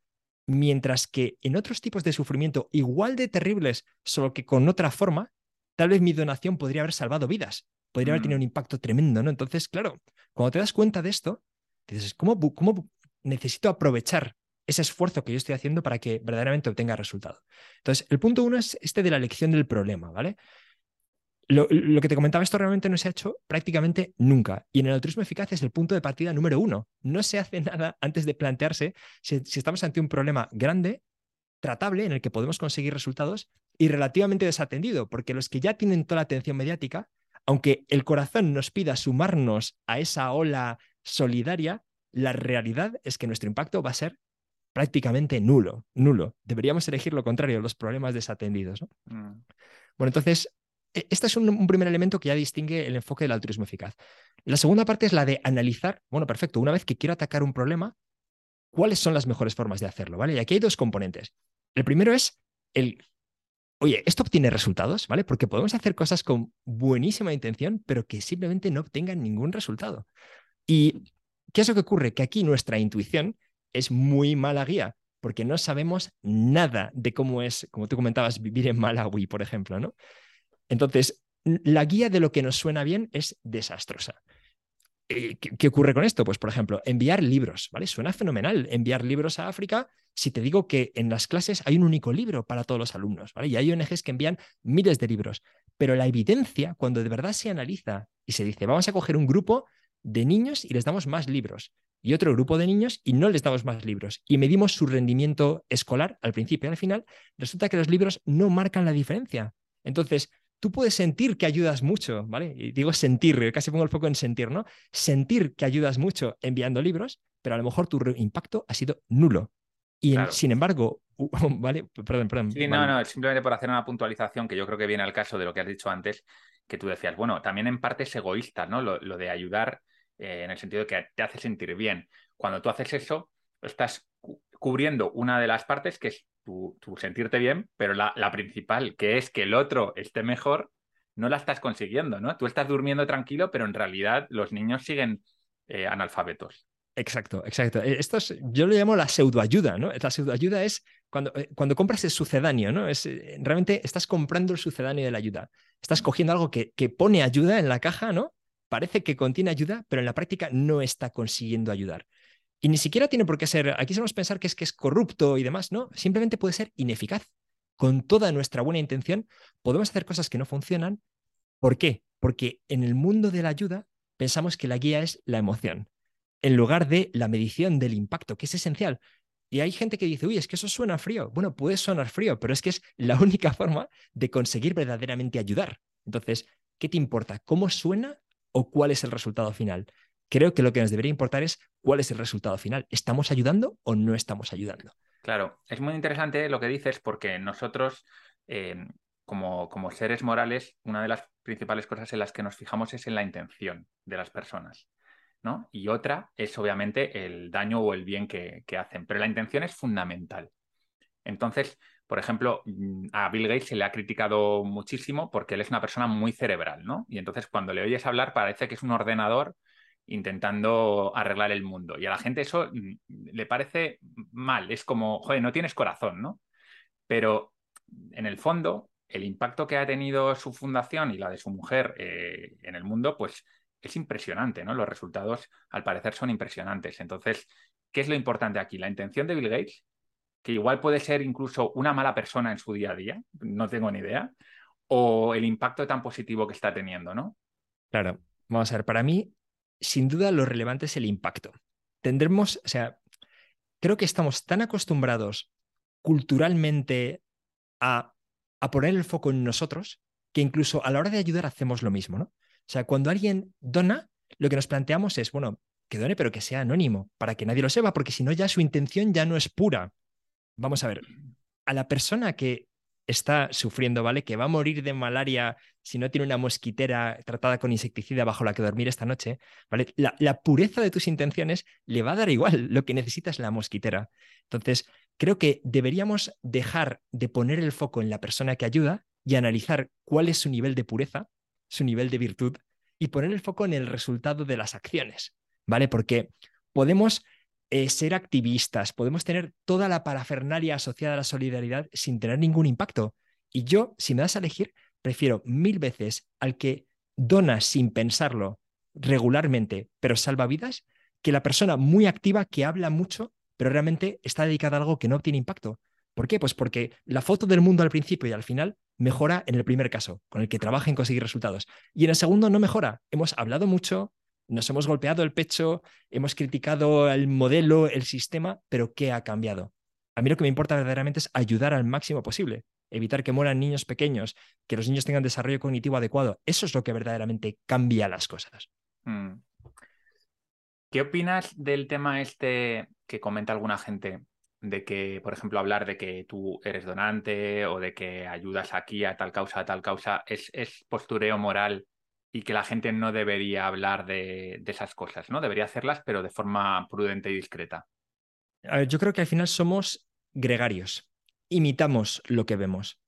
Mientras que en otros tipos de sufrimiento igual de terribles, solo que con otra forma, tal vez mi donación podría haber salvado vidas, podría haber tenido un mm. impacto tremendo, ¿no? Entonces, claro, cuando te das cuenta de esto, dices, ¿cómo, cómo necesito aprovechar ese esfuerzo que yo estoy haciendo para que verdaderamente obtenga resultado? Entonces, el punto uno es este de la elección del problema, ¿vale? Lo, que te comentaba, esto realmente no se ha hecho prácticamente nunca. Y en el altruismo eficaz es el punto de partida número uno. No se hace nada antes de plantearse si estamos ante un problema grande, tratable, en el que podemos conseguir resultados y relativamente desatendido, porque los que ya tienen toda la atención mediática, aunque el corazón nos pida sumarnos a esa ola solidaria, la realidad es que nuestro impacto va a ser prácticamente nulo, nulo. Deberíamos elegir lo contrario, los problemas desatendidos. Mm. Bueno, entonces, e, este es un, primer elemento que ya distingue el enfoque del altruismo eficaz. La segunda parte es la de analizar, bueno, perfecto, una vez que quiero atacar un problema, ¿cuáles son las mejores formas de hacerlo? ¿vale? Y aquí hay dos componentes. El primero es el oye, esto obtiene resultados, ¿vale? Porque podemos hacer cosas con buenísima intención, pero que simplemente no obtengan ningún resultado. ¿Y qué es lo que ocurre? Que aquí nuestra intuición es muy mala guía, porque no sabemos nada de cómo es, como tú comentabas, vivir en Malawi, por ejemplo, ¿no? Entonces, la guía de lo que nos suena bien es desastrosa. Eh, ¿Qué, ocurre con esto? Pues, por ejemplo, enviar libros, ¿vale? Suena fenomenal enviar libros a África si te digo que en las clases hay un único libro para todos los alumnos, ¿vale? Y hay ONGs que envían miles de libros. Pero la evidencia, cuando de verdad se analiza y se dice, vamos a coger un grupo de niños y les damos más libros, y otro grupo de niños y no les damos más libros, y medimos su rendimiento escolar al principio y al final, resulta que los libros no marcan la diferencia. Entonces, tú puedes sentir que ayudas mucho, ¿vale? Y digo sentir, casi pongo el foco en sentir, ¿no? Sentir que ayudas mucho enviando libros, pero a lo mejor tu impacto ha sido nulo. Y sin embargo, ¿vale? Perdón, perdón. Sí, no, no, simplemente por hacer una puntualización que yo creo que viene al caso de lo que has dicho antes, que tú decías, bueno, también en parte es egoísta, ¿no? Lo, de ayudar eh, en el sentido de que te hace sentir bien. Cuando tú haces eso, estás cubriendo una de las partes que es tu, sentirte bien, pero la, principal, que es que el otro esté mejor, no la estás consiguiendo, ¿no? Tú estás durmiendo tranquilo, pero en realidad los niños siguen eh, analfabetos. Exacto, exacto. E, esto es, yo lo llamo la pseudoayuda, ¿no? La pseudoayuda es cuando, eh, cuando compras el sucedáneo, ¿no? Es, eh, realmente estás comprando el sucedáneo de la ayuda. Estás cogiendo algo que, que pone ayuda en la caja, ¿no? Parece que contiene ayuda, pero en la práctica no está consiguiendo ayudar. Y ni siquiera tiene por qué ser, aquí solemos pensar que es que es corrupto y demás, ¿no? Simplemente puede ser ineficaz. Con toda nuestra buena intención podemos hacer cosas que no funcionan. ¿Por qué? Porque en el mundo de la ayuda pensamos que la guía es la emoción, en lugar de la medición del impacto, que es esencial. Y hay gente que dice, uy, es que eso suena frío. Bueno, puede sonar frío, pero es que es la única forma de conseguir verdaderamente ayudar. Entonces, ¿qué te importa? ¿Cómo suena o cuál es el resultado final? Creo que lo que nos debería importar es cuál es el resultado final. ¿Estamos ayudando o no estamos ayudando? Claro, es muy interesante lo que dices porque nosotros, eh, como, como seres morales, una de las principales cosas en las que nos fijamos es en la intención de las personas. ¿no? Y otra es obviamente el daño o el bien que, que, hacen, pero la intención es fundamental. Entonces, por ejemplo, mm, a Bill Gates se le ha criticado muchísimo porque él es una persona muy cerebral, ¿no? Y entonces cuando le oyes hablar parece que es un ordenador intentando arreglar el mundo. Y a la gente eso mm, le parece mal, es como, joder, no tienes corazón, ¿no? Pero en el fondo, el impacto que ha tenido su fundación y la de su mujer eh, en el mundo, pues es impresionante, ¿no? Los resultados, al parecer, son impresionantes. Entonces, ¿qué es lo importante aquí? La intención de Bill Gates, que igual puede ser incluso una mala persona en su día a día, no tengo ni idea, o el impacto tan positivo que está teniendo, ¿no? Claro, vamos a ver, para mí sin duda lo relevante es el impacto. Tendremos, o sea, creo que estamos tan acostumbrados culturalmente a, a poner el foco en nosotros que incluso a la hora de ayudar hacemos lo mismo, ¿no? O sea, cuando alguien dona, lo que nos planteamos es, bueno, que done, pero que sea anónimo, para que nadie lo sepa, porque si no, ya su intención ya no es pura. Vamos a ver, a la persona que está sufriendo, ¿vale? Que va a morir de malaria si no tiene una mosquitera tratada con insecticida bajo la que dormir esta noche, ¿vale? La, pureza de tus intenciones le va a dar igual, lo que necesita es la mosquitera. Entonces, creo que deberíamos dejar de poner el foco en la persona que ayuda y analizar cuál es su nivel de pureza, su nivel de virtud, y poner el foco en el resultado de las acciones, ¿vale? Porque podemos eh, ser activistas, podemos tener toda la parafernalia asociada a la solidaridad sin tener ningún impacto. Y yo, si me das a elegir, prefiero mil veces al que dona sin pensarlo regularmente, pero salva vidas, que la persona muy activa que habla mucho, pero realmente está dedicada a algo que no tiene impacto. ¿Por qué? Pues porque la foto del mundo al principio y al final mejora en el primer caso, con el que trabaja en conseguir resultados. Y en el segundo no mejora. Hemos hablado mucho, nos hemos golpeado el pecho, hemos criticado el modelo, el sistema, pero ¿qué ha cambiado? A mí lo que me importa verdaderamente es ayudar al máximo posible, evitar que mueran niños pequeños, que los niños tengan desarrollo cognitivo adecuado. Eso es lo que verdaderamente cambia las cosas. Mm. ¿Qué opinas del tema este que comenta alguna gente de que, por ejemplo, hablar de que tú eres donante o de que ayudas aquí a tal causa, a tal causa, es, es postureo moral y que la gente no debería hablar de, esas cosas, ¿no? Debería hacerlas, pero de forma prudente y discreta. yo creo que al final somos gregarios, imitamos lo que vemos.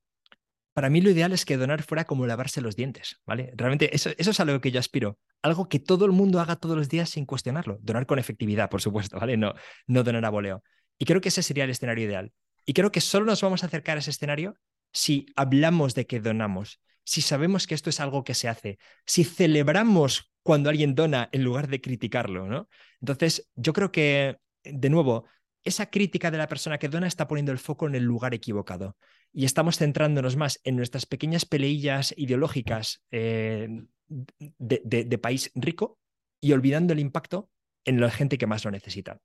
Para mí lo ideal es que donar fuera como lavarse los dientes, ¿vale? Realmente eso, eso es a lo que yo aspiro. Algo que todo el mundo haga todos los días sin cuestionarlo. Donar con efectividad, por supuesto, ¿vale? No, no donar a voleo. Y creo que ese sería el escenario ideal. Y creo que solo nos vamos a acercar a ese escenario si hablamos de que donamos, si sabemos que esto es algo que se hace, si celebramos cuando alguien dona en lugar de criticarlo, ¿no? Entonces, yo creo que, de nuevo, esa crítica de la persona que dona está poniendo el foco en el lugar equivocado. Y estamos centrándonos más en nuestras pequeñas peleillas ideológicas eh, de país rico y olvidando el impacto en la gente que más lo necesita.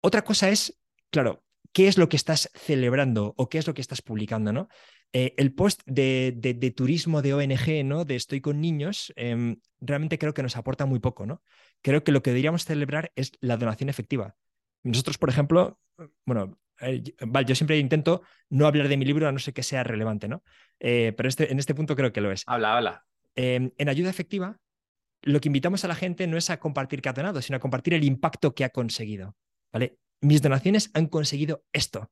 Otra cosa es, claro, qué es lo que estás celebrando o qué es lo que estás publicando, ¿no? Eh, el post de, turismo de ONG, ¿no? De Estoy con niños, em, realmente creo que nos aporta muy poco, ¿no? Creo que lo que deberíamos celebrar es la donación efectiva. Nosotros, por ejemplo, bueno, eh, yo siempre intento no hablar de mi libro a no ser que sea relevante, ¿no? Eh, pero este, en este punto creo que lo es. Habla, habla. Em, en ayuda efectiva, lo que invitamos a la gente no es a compartir qué ha donado, sino a compartir el impacto que ha conseguido. ¿vale? Mis donaciones han conseguido esto.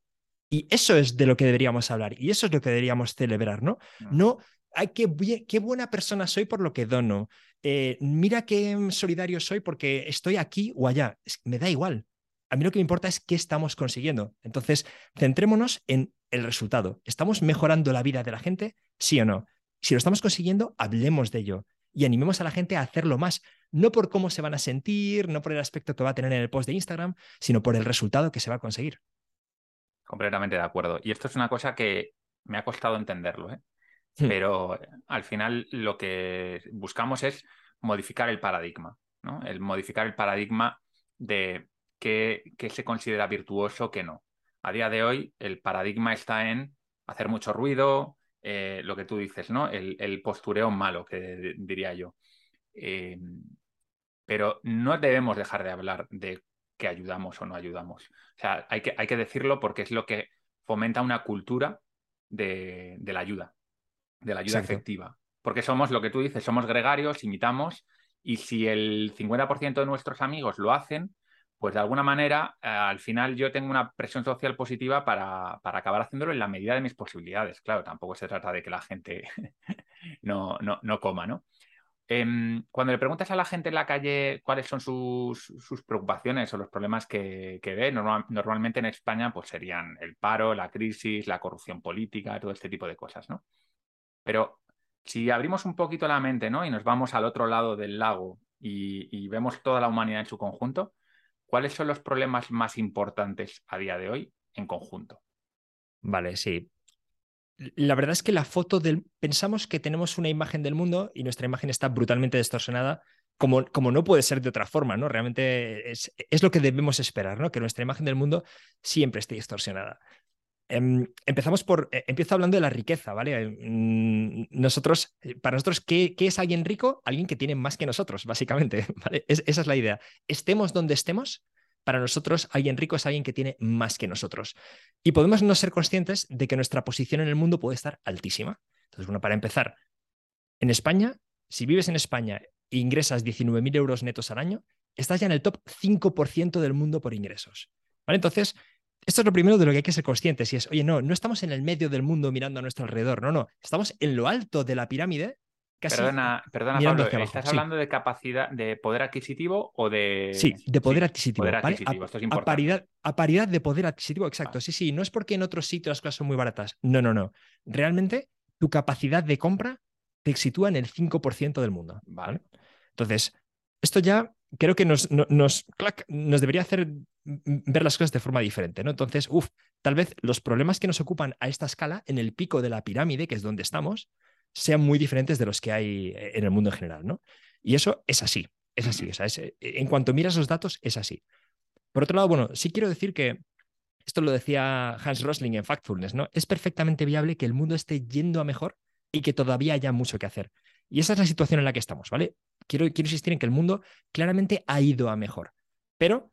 Y eso es de lo que deberíamos hablar y eso es lo que deberíamos celebrar, ¿no? No, hay qué, qué buena persona soy por lo que dono. Eh, mira qué solidario soy porque estoy aquí o allá. me da igual. A mí lo que me importa es qué estamos consiguiendo. Entonces, centrémonos en el resultado. ¿Estamos mejorando la vida de la gente? Sí o no. Si lo estamos consiguiendo, hablemos de ello y animemos a la gente a hacerlo más, no por cómo se van a sentir, no por el aspecto que va a tener en el post de Instagram, sino por el resultado que se va a conseguir. Completamente de acuerdo. Y esto es una cosa que me ha costado entenderlo, ¿eh? Pero al final lo que buscamos es modificar el paradigma, ¿no? El modificar el paradigma de qué, se considera virtuoso, qué no. A día de hoy el paradigma está en hacer mucho ruido, eh, lo que tú dices, ¿no? El, postureo malo, que diría yo. Eh, pero no debemos dejar de hablar de que ayudamos o no ayudamos. O sea, hay que, hay que decirlo porque es lo que fomenta una cultura de, la ayuda, de la ayuda efectiva. Porque somos lo que tú dices, somos gregarios, imitamos, y si el 50% de nuestros amigos lo hacen, pues de alguna manera eh, al final yo tengo una presión social positiva para, acabar haciéndolo en la medida de mis posibilidades. Claro, tampoco se trata de que la gente no, no, coma, ¿no? Em, cuando le preguntas a la gente en la calle cuáles son sus, preocupaciones o los problemas que, ve, normalmente en España pues serían el paro, la crisis, la corrupción política, todo este tipo de cosas, ¿no? Pero si abrimos un poquito la mente, ¿no? Y nos vamos al otro lado del lago y vemos toda la humanidad en su conjunto, ¿Cuáles son los problemas más importantes a día de hoy en conjunto? Vale, sí. La verdad es que la foto del... Pensamos que tenemos una imagen del mundo y nuestra imagen está brutalmente distorsionada, como, como no puede ser de otra forma, ¿no? Realmente es, es lo que debemos esperar, ¿no? Que nuestra imagen del mundo siempre esté distorsionada. Em, empezamos por, eh, empiezo hablando de la riqueza, ¿vale? Mm, nosotros, eh, para nosotros, ¿qué, es alguien rico? Alguien que tiene más que nosotros, básicamente, ¿vale? esa es la idea. Estemos donde estemos, para nosotros alguien rico es alguien que tiene más que nosotros. Y podemos no ser conscientes de que nuestra posición en el mundo puede estar altísima. Entonces, bueno, para empezar, en España, si vives en España e ingresas 19.000 euros netos al año, estás ya en el top 5% del mundo por ingresos. ¿Vale? Entonces, esto es lo primero de lo que hay que ser conscientes y es, oye, no, no estamos en el medio del mundo mirando a nuestro alrededor, no, no, estamos en lo alto de la pirámide. Casi perdona, perdona Pablo, ¿estás hablando de capacidad, de poder adquisitivo o de...? Sí, de poder adquisitivo. A, paridad, a, paridad, de poder adquisitivo, exacto. Sí, sí, no es porque en otros sitios las cosas son muy baratas. No, no, no. Realmente tu capacidad de compra te sitúa en el 5% del mundo. ¿vale? Entonces, esto ya creo que nos, nos, nos debería hacer ver las cosas de forma diferente, ¿no? Entonces, uff, tal vez los problemas que nos ocupan a esta escala, en el pico de la pirámide, que es donde estamos, sean muy diferentes de los que hay en el mundo en general, ¿no? Y eso es así, es así. O sea, eh, en cuanto miras los datos, es así. Por otro lado, bueno, sí quiero decir que esto lo decía Hans Rosling en Factfulness, ¿no? Es perfectamente viable que el mundo esté yendo a mejor y que todavía haya mucho que hacer. Y esa es la situación en la que estamos, ¿vale? Quiero, quiero insistir en que el mundo claramente ha ido a mejor, pero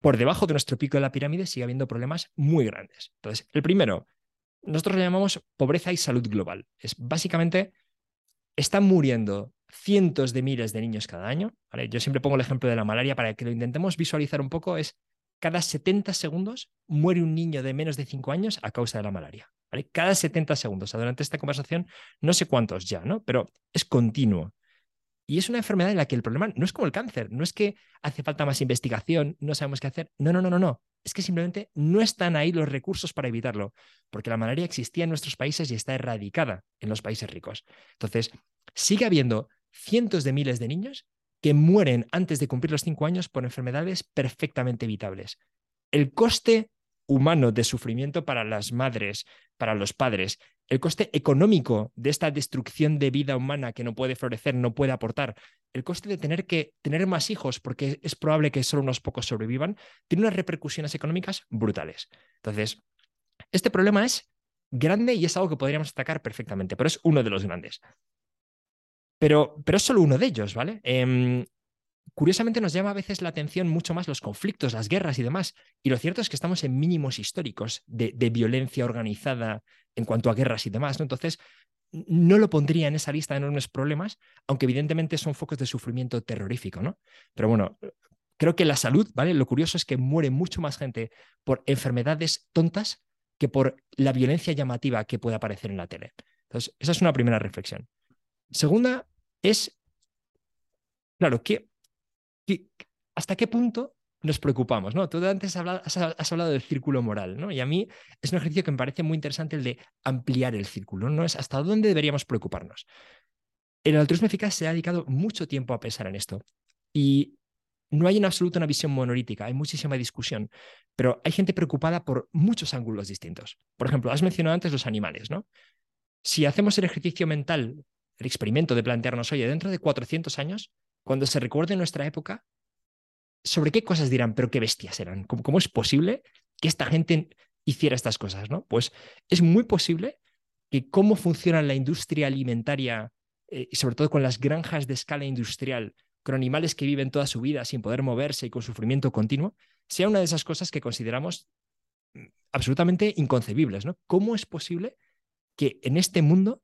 por debajo de nuestro pico de la pirámide sigue habiendo problemas muy grandes. Entonces, el primero, nosotros lo llamamos pobreza y salud global. Es básicamente, están muriendo cientos de miles de niños cada año. ¿vale? Yo siempre pongo el ejemplo de la malaria para que lo intentemos visualizar un poco. Es cada 70 segundos muere un niño de menos de 5 años a causa de la malaria. ¿vale? Cada 70 segundos. durante esta conversación, no sé cuántos ya, ¿no? Pero es continuo. Y es una enfermedad en la que el problema no es como el cáncer, no es que hace falta más investigación, no sabemos qué hacer. No, no, no, no, no. Es que simplemente no están ahí los recursos para evitarlo, porque la malaria existía en nuestros países y está erradicada en los países ricos. Entonces, sigue habiendo cientos de miles de niños que mueren antes de cumplir los cinco años por enfermedades perfectamente evitables. El coste humano de sufrimiento para las madres, para los padres, el coste económico de esta destrucción de vida humana que no puede florecer, no puede aportar, el coste de tener que tener más hijos porque es probable que solo unos pocos sobrevivan, tiene unas repercusiones económicas brutales. Entonces, este problema es grande y es algo que podríamos atacar perfectamente, pero es uno de los grandes. Pero, pero es solo uno de ellos, ¿vale? Em, curiosamente nos llama a veces la atención mucho más los conflictos, las guerras y demás. Y lo cierto es que estamos en mínimos históricos de, violencia organizada en cuanto a guerras y demás. Entonces, no lo pondría en esa lista de enormes problemas, aunque evidentemente son focos de sufrimiento terrorífico, ¿no? Pero bueno, creo que la salud, ¿vale? Lo curioso es que muere mucho más gente por enfermedades tontas que por la violencia llamativa que puede aparecer en la tele. Entonces, esa es una primera reflexión. Segunda es, claro, ¿qué, hasta qué punto nos preocupamos, ¿no? Tú antes has hablado, del círculo moral, ¿no? Y a mí es un ejercicio que me parece muy interesante el de ampliar el círculo, ¿no? Es hasta dónde deberíamos preocuparnos. El altruismo eficaz se ha dedicado mucho tiempo a pensar en esto. Y no hay en absoluto una visión monolítica, hay muchísima discusión, pero hay gente preocupada por muchos ángulos distintos. Por ejemplo, has mencionado antes los animales, ¿no? Si hacemos el ejercicio mental, el experimento de plantearnos, oye, dentro de 400 años, cuando se recuerde nuestra época, ¿sobre qué cosas dirán? Pero qué bestias eran. ¿Cómo, es posible que esta gente hiciera estas cosas? ¿no? Pues es muy posible que cómo funciona la industria alimentaria, eh, y sobre todo con las granjas de escala industrial, con animales que viven toda su vida sin poder moverse y con sufrimiento continuo, sea una de esas cosas que consideramos mm, absolutamente inconcebibles. ¿no? ¿Cómo es posible que en este mundo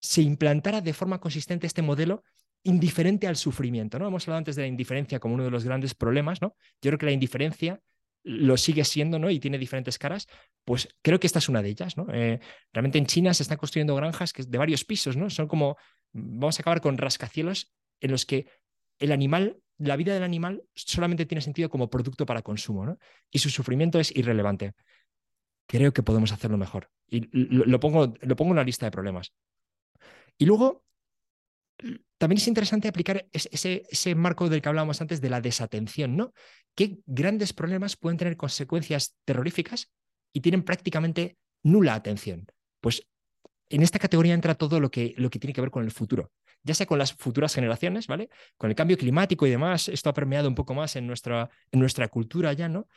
se implantara de forma consistente este modelo indiferente al sufrimiento, ¿no? Hemos hablado antes de la indiferencia como uno de los grandes problemas, ¿no? Yo creo que la indiferencia lo sigue siendo, ¿no? Y tiene diferentes caras, pues creo que esta es una de ellas, ¿no? Eh, realmente en China se están construyendo granjas que de varios pisos, ¿no? Son como, vamos a acabar con rascacielos en los que el animal, la vida del animal solamente tiene sentido como producto para consumo, ¿no? Y su sufrimiento es irrelevante. Creo que podemos hacerlo mejor. Y lo, pongo, lo pongo en una lista de problemas. Y luego, también es interesante aplicar ese, ese, marco del que hablábamos antes de la desatención, ¿no? ¿Qué grandes problemas pueden tener consecuencias terroríficas y tienen prácticamente nula atención? Pues en esta categoría entra todo lo que, lo que tiene que ver con el futuro, ya sea con las futuras generaciones, ¿vale? Con el cambio climático y demás, esto ha permeado un poco más en nuestra, en nuestra cultura ya, ¿no?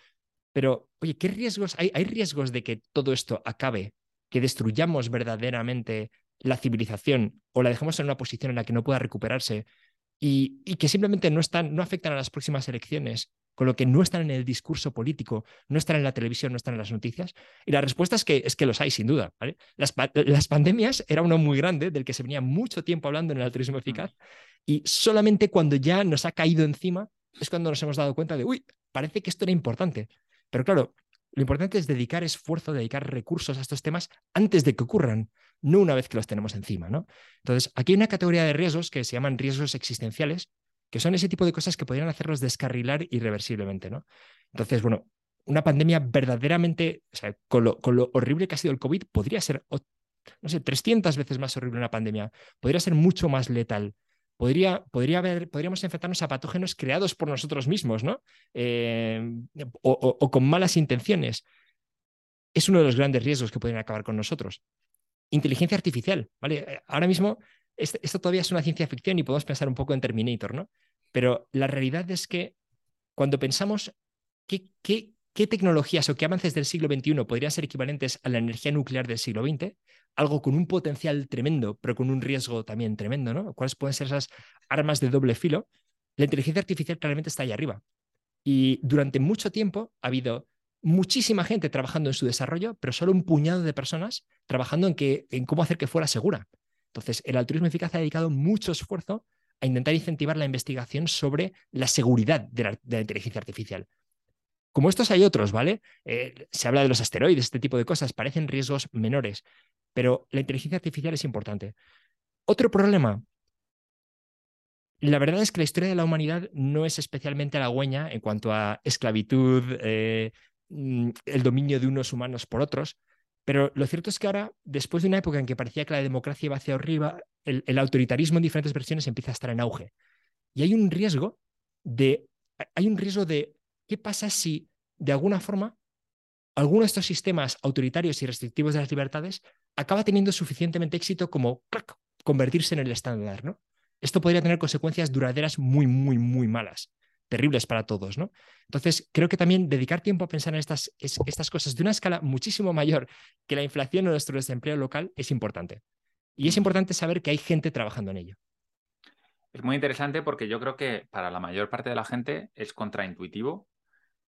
Pero, oye, ¿qué riesgos hay? ¿Hay riesgos de que todo esto acabe, que destruyamos verdaderamente la civilización o la dejamos en una posición en la que no pueda recuperarse y, que simplemente no, están, no afectan a las próximas elecciones, con lo que no están en el discurso político, no están en la televisión, no están en las noticias? Y la respuesta es que, es que los hay, sin duda. Las, las, pandemias era uno muy grande, del que se venía mucho tiempo hablando en el altruismo mm. eficaz, y solamente cuando ya nos ha caído encima es cuando nos hemos dado cuenta de, uy, parece que esto era importante. Pero claro, Lo importante es dedicar esfuerzo, dedicar recursos a estos temas antes de que ocurran, no una vez que los tenemos encima. ¿no? Entonces, aquí hay una categoría de riesgos que se llaman riesgos existenciales, que son ese tipo de cosas que podrían hacerlos descarrilar irreversiblemente. ¿no? Entonces, bueno, una pandemia verdaderamente, o sea, con lo, con lo horrible que ha sido el COVID, podría ser, no sé, 300 veces más horrible una pandemia, podría ser mucho más letal podría, podríamos enfrentarnos a patógenos creados por nosotros mismos, ¿no? Eh, o, con malas intenciones. Es uno de los grandes riesgos que pueden acabar con nosotros. Inteligencia artificial, ¿vale? Eh, ahora mismo esto todavía es una ciencia ficción y podemos pensar un poco en Terminator, ¿no? Pero la realidad es que cuando pensamos qué tecnologías o qué avances del siglo XXI podrían ser equivalentes a la energía nuclear del siglo XX, algo con un potencial tremendo, pero con un riesgo también tremendo, ¿no? ¿Cuáles pueden ser esas armas de doble filo? La inteligencia artificial claramente está ahí arriba. Y durante mucho tiempo ha habido muchísima gente trabajando en su desarrollo, pero solo un puñado de personas trabajando en, que, en cómo hacer que fuera segura. Entonces, el altruismo eficaz ha dedicado mucho esfuerzo a intentar incentivar la investigación sobre la seguridad de la, inteligencia artificial. Como estos hay otros, ¿vale? Eh, se habla de los asteroides, este tipo de cosas, parecen riesgos menores, pero la inteligencia artificial es importante. Otro problema. La verdad es que la historia de la humanidad no es especialmente halagüeña en cuanto a esclavitud, eh, mm, el dominio de unos humanos por otros, pero lo cierto es que ahora, después de una época en que parecía que la democracia iba hacia arriba, el, el autoritarismo en diferentes versiones empieza a estar en auge. Y hay un riesgo de, hay un riesgo de qué pasa si de alguna forma alguno de estos sistemas autoritarios y restrictivos de las libertades acaba teniendo suficientemente éxito como convertirse en el estándar, ¿no? Esto podría tener consecuencias duraderas muy, muy, muy malas, terribles para todos, ¿no? Entonces, creo que también dedicar tiempo a pensar en estas, estas cosas de una escala muchísimo mayor que la inflación o nuestro desempleo local es importante. Y es importante saber que hay gente trabajando en ello. Es muy interesante porque yo creo que para la mayor parte de la gente es contraintuitivo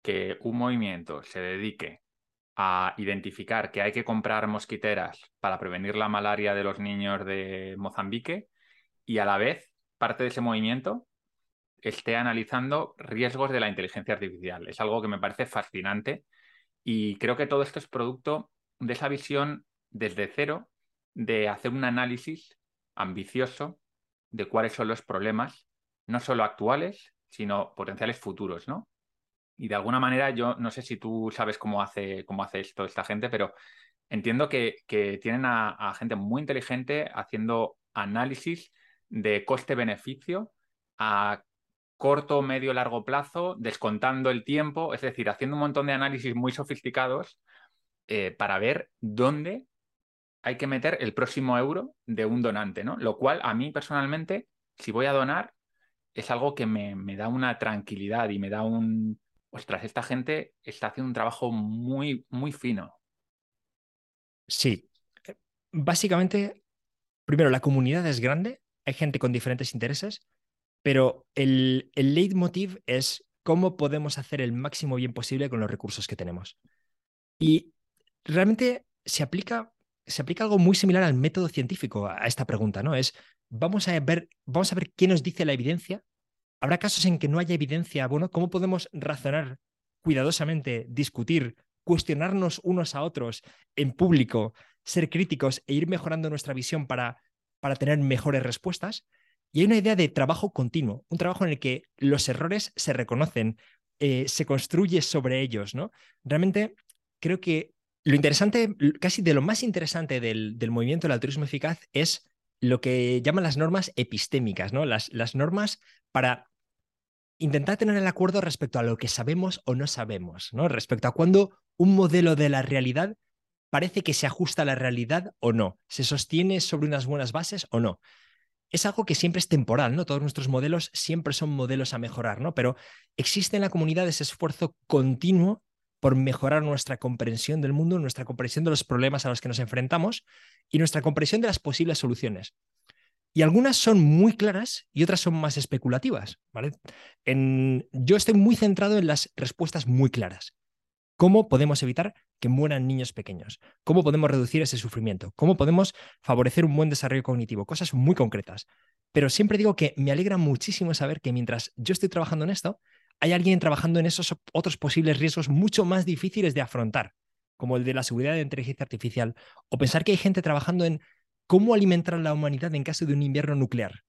que un movimiento se dedique a identificar que hay que comprar mosquiteras para prevenir la malaria de los niños de Mozambique y a la vez parte de ese movimiento esté analizando riesgos de la inteligencia artificial. Es algo que me parece fascinante y creo que todo esto es producto de esa visión desde cero de hacer un análisis ambicioso de cuáles son los problemas, no solo actuales, sino potenciales futuros, ¿no? Y de alguna manera yo no sé si tú sabes cómo hace, cómo hace esto esta gente, pero entiendo que, tienen a, gente muy inteligente haciendo análisis de coste-beneficio a corto, medio, largo plazo, descontando el tiempo, es decir, haciendo un montón de análisis muy sofisticados eh, para ver dónde hay que meter el próximo euro de un donante, ¿no? Lo cual a mí personalmente, si voy a donar, es algo que me da una tranquilidad y me da un, ostras, esta gente está haciendo un trabajo muy, muy fino. Sí. Eh, básicamente, primero, la comunidad es grande, hay gente con diferentes intereses, pero el, el leitmotiv es cómo podemos hacer el máximo bien posible con los recursos que tenemos. Y realmente se aplica, se aplica algo muy similar al método científico a esta pregunta, ¿no? Es, vamos a ver, vamos a ver qué nos dice la evidencia Habrá casos en que no haya evidencia. Bueno, ¿cómo podemos razonar cuidadosamente, discutir, cuestionarnos unos a otros en público, ser críticos e ir mejorando nuestra visión para, para tener mejores respuestas? Y hay una idea de trabajo continuo, un trabajo en el que los errores se reconocen, eh, se construye sobre ellos, ¿no? Realmente creo que lo interesante, casi de lo más interesante del, del movimiento del altruismo eficaz es lo que llaman las normas epistémicas, ¿no? Las, las normas para intentar tener el acuerdo respecto a lo que sabemos o no sabemos, ¿no? Respecto a cuando un modelo de la realidad parece que se ajusta a la realidad o no, se sostiene sobre unas buenas bases o no. Es algo que siempre es temporal, ¿no? Todos nuestros modelos siempre son modelos a mejorar, ¿no? Pero existe en la comunidad ese esfuerzo continuo por mejorar nuestra comprensión del mundo, nuestra comprensión de los problemas a los que nos enfrentamos y nuestra comprensión de las posibles soluciones. Y algunas son muy claras y otras son más especulativas. ¿vale? Yo estoy muy centrado en las respuestas muy claras. ¿Cómo podemos evitar que mueran niños pequeños? ¿Cómo podemos reducir ese sufrimiento? ¿Cómo podemos favorecer un buen desarrollo cognitivo? Cosas muy concretas. Pero siempre digo que me alegra muchísimo saber que mientras yo estoy trabajando en esto, hay alguien trabajando en esos otros posibles riesgos mucho más difíciles de afrontar, como el de la seguridad de inteligencia artificial, o pensar que hay gente trabajando en cómo alimentar a la humanidad en caso de un invierno nuclear,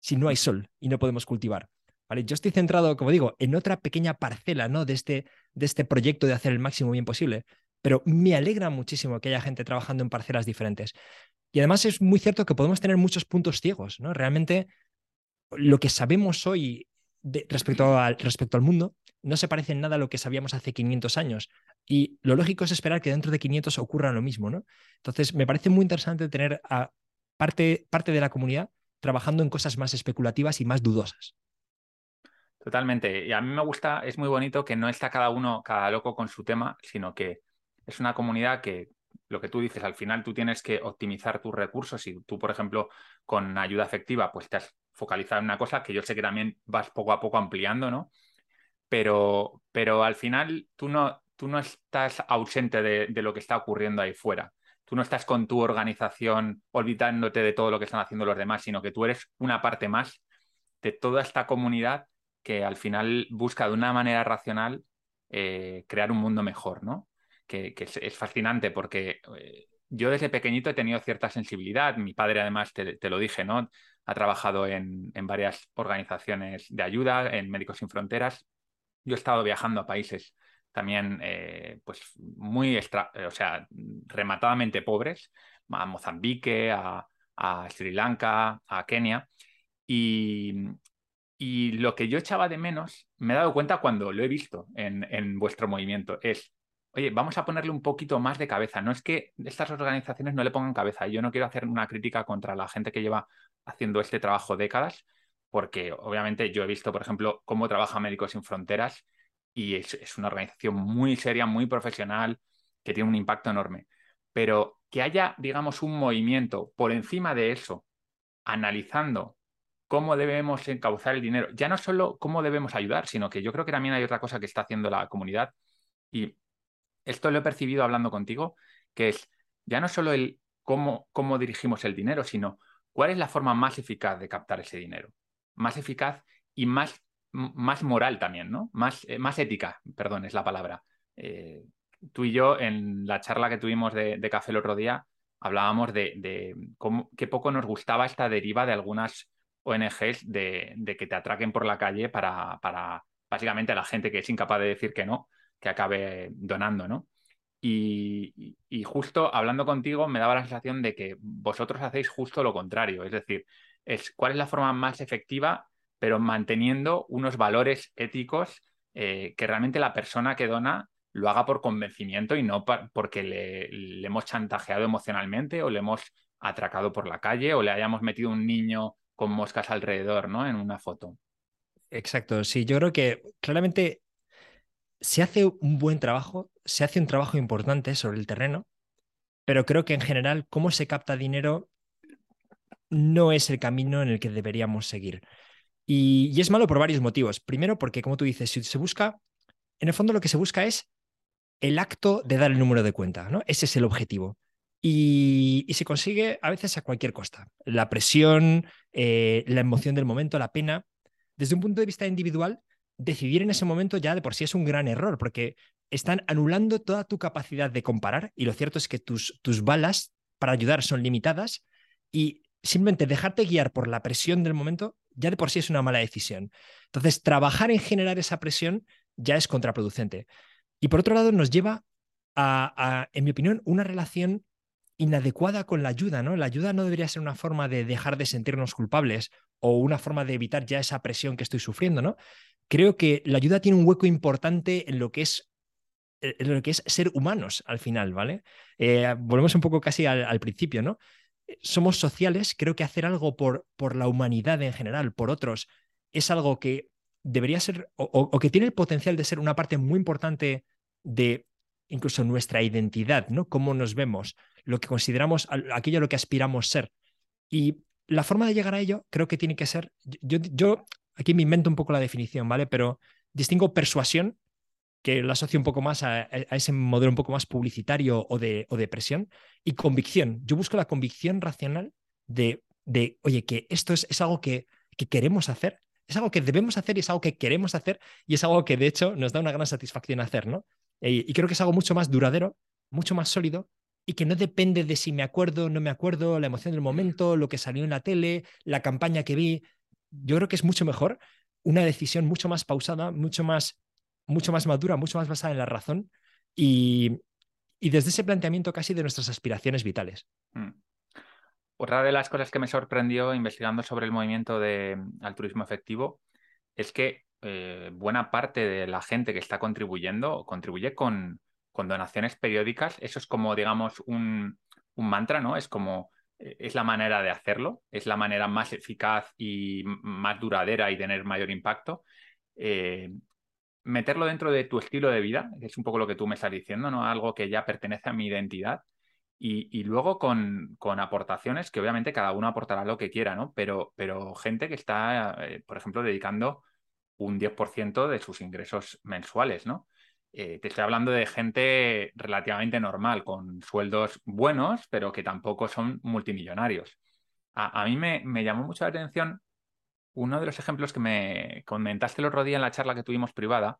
si no hay sol y no podemos cultivar. ¿Vale? Yo estoy centrado, como digo, en otra pequeña parcela ¿no? de, este, de este proyecto de hacer el máximo bien posible, pero me alegra muchísimo que haya gente trabajando en parcelas diferentes. Y además es muy cierto que podemos tener muchos puntos ciegos, ¿no? Realmente lo que sabemos hoy respecto, al, respecto al mundo no se parece en nada a lo que sabíamos hace 500 años. Y lo lógico es esperar que dentro de 500 ocurra lo mismo, ¿no? Entonces, me parece muy interesante tener a parte, parte de la comunidad trabajando en cosas más especulativas y más dudosas. Totalmente. Y a mí me gusta, es muy bonito que no está cada uno, cada loco con su tema, sino que es una comunidad que, lo que tú dices, al final tú tienes que optimizar tus recursos. y tú, por ejemplo, con ayuda efectiva, pues te has focalizado en una cosa que yo sé que también vas poco a poco ampliando, ¿no? Pero, pero al final tú no, tú no estás ausente de, de lo que está ocurriendo ahí fuera. Tú no estás con tu organización olvidándote de todo lo que están haciendo los demás, sino que tú eres una parte más de toda esta comunidad que al final busca de una manera racional eh, crear un mundo mejor, ¿no? Que, es, fascinante porque eh, yo desde pequeñito he tenido cierta sensibilidad. Mi padre, además, te, lo dije, ¿no? Ha trabajado en, varias organizaciones de ayuda, en Médicos Sin Fronteras. Yo he estado viajando a países también, eh, pues, muy, o sea, rematadamente pobres, a Mozambique, a, Sri Lanka, a Kenia. Y lo que yo echaba de menos, me he dado cuenta cuando lo he visto en, vuestro movimiento, es, oye, vamos a ponerle un poquito más de cabeza. No es que estas organizaciones no le pongan cabeza. Yo no quiero hacer una crítica contra la gente que lleva haciendo este trabajo décadas, porque obviamente yo he visto, por ejemplo, cómo trabaja Médicos Sin Fronteras y es, una organización muy seria, muy profesional, que tiene un impacto enorme. Pero que haya, digamos, un movimiento por encima de eso, analizando cómo debemos encauzar el dinero. Ya no solo cómo debemos ayudar, sino que yo creo que también hay otra cosa que está haciendo la comunidad. Y esto lo he percibido hablando contigo, que es ya no solo el cómo, cómo dirigimos el dinero, sino cuál es la forma más eficaz de captar ese dinero. Más eficaz y más, más moral también, ¿no? Más, eh, más ética, perdón, es la palabra. Eh, tú y yo, en la charla que tuvimos de, café el otro día, hablábamos de, de cómo, qué poco nos gustaba esta deriva de algunas ONGs de, de que te atraquen por la calle para, para, básicamente a la gente que es incapaz de decir que no, que acabe donando, ¿no? Y, justo hablando contigo me daba la sensación de que vosotros hacéis justo lo contrario, es decir, es cuál es la forma más efectiva, pero manteniendo unos valores éticos eh, que realmente la persona que dona lo haga por convencimiento y no porque le, le, hemos chantajeado emocionalmente o le hemos atracado por la calle o le hayamos metido un niño con moscas alrededor, ¿no? En una foto. Exacto, sí, yo creo que claramente se hace un buen trabajo, se hace un trabajo importante sobre el terreno, pero creo que en general cómo se capta dinero no es el camino en el que deberíamos seguir. Y, y, es malo por varios motivos. Primero, porque como tú dices, se busca, en el fondo lo que se busca es el acto de dar el número de cuenta, ¿no? Ese es el objetivo. Y, se consigue a veces a cualquier costa. La presión, eh, la emoción del momento, la pena. Desde un punto de vista individual, decidir en ese momento ya de por sí es un gran error, porque están anulando toda tu capacidad de comparar y lo cierto es que tus, tus balas para ayudar son limitadas y simplemente dejarte guiar por la presión del momento ya de por sí es una mala decisión. Entonces, trabajar en generar esa presión ya es contraproducente. Y por otro lado, nos lleva a en mi opinión, una relación inadecuada con la ayuda, ¿no? La ayuda no debería ser una forma de dejar de sentirnos culpables o una forma de evitar ya esa presión que estoy sufriendo, ¿no? Creo que la ayuda tiene un hueco importante en lo que es en lo que es ser humanos al final, ¿vale? Eh, volvemos un poco casi al, principio, ¿no? Somos sociales, creo que hacer algo por, por la humanidad en general, por otros, es algo que debería ser o, que tiene el potencial de ser una parte muy importante de incluso nuestra identidad, ¿no? Cómo nos vemos, lo que consideramos, aquello a lo que aspiramos ser. Y la forma de llegar a ello creo que tiene que ser, yo, yo aquí me invento un poco la definición, ¿vale? Pero distingo persuasión, que lo asocio un poco más a, ese modelo un poco más publicitario o de, o de presión, y convicción. Yo busco la convicción racional de, de oye, que esto es, es algo que, que queremos hacer, Es algo que debemos hacer y es algo que queremos hacer y es algo que de hecho nos da una gran satisfacción hacer, ¿no? y creo que es algo mucho más duradero, mucho más sólido y que no depende de si me acuerdo no me acuerdo, la emoción del momento, lo que salió en la tele, la campaña que vi. Yo creo que es mucho mejor una decisión mucho más pausada, mucho más, mucho más madura, mucho más basada en la razón y, y desde ese planteamiento casi de nuestras aspiraciones vitales. Mm. Otra de las cosas que me sorprendió investigando sobre el movimiento de altruismo efectivo es que eh, buena parte de la gente que está contribuyendo contribuye con, con donaciones periódicas. Eso es como, digamos, un, un mantra, ¿no? Es como eh, es la manera de hacerlo, es la manera más eficaz y más duradera y tener mayor impacto. Eh, meterlo dentro de tu estilo de vida, es un poco lo que tú me estás diciendo, ¿no? Algo que ya pertenece a mi identidad. Y, luego con, con, aportaciones que obviamente cada uno aportará lo que quiera, ¿no? Pero, pero gente que está, eh, por ejemplo, dedicando un 10% de sus ingresos mensuales, ¿no? Eh, te estoy hablando de gente relativamente normal, con sueldos buenos, pero que tampoco son multimillonarios. A, mí me, me, llamó mucho la atención uno de los ejemplos que me comentaste el otro día en la charla que tuvimos privada,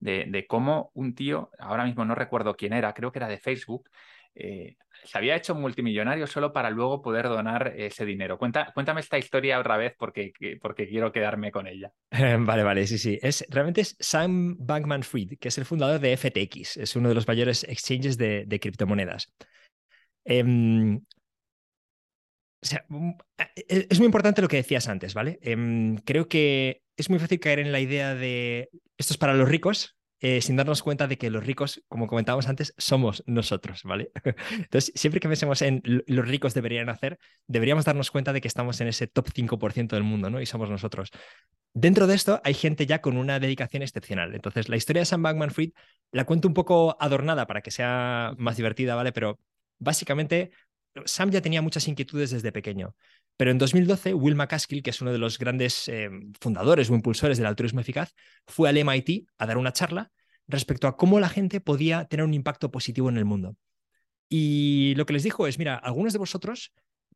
de, cómo un tío, ahora mismo no recuerdo quién era, creo que era de Facebook, eh, se había hecho multimillonario solo para luego poder donar ese dinero. cuéntame esta historia otra vez porque, porque quiero quedarme con ella. Vale, vale, sí, sí. Es, realmente es Sam Bankman Fried, que es el fundador de FTX, es uno de los mayores exchanges de, criptomonedas. Em, mm, e, es muy importante lo que decías antes, ¿vale? Em, creo que es muy fácil caer en la idea de esto es para los ricos, eh, sin darnos cuenta de que los ricos, como comentábamos antes, somos nosotros, ¿vale? Entonces, siempre que pensemos en los ricos deberían hacer, deberíamos darnos cuenta de que estamos en ese top 5% del mundo, ¿no? Y somos nosotros. Dentro de esto hay gente ya con una dedicación excepcional. Entonces, la historia de Sam Bankman Fried la cuento un poco adornada para que sea más divertida, ¿vale? Pero básicamente Sam ya tenía muchas inquietudes desde pequeño. Pero en 2012, Will McCaskill, que es uno de los grandes eh, fundadores o impulsores del altruismo eficaz, fue al MIT a dar una charla respecto a cómo la gente podía tener un impacto positivo en el mundo. Y lo que les dijo es, mira, algunos de vosotros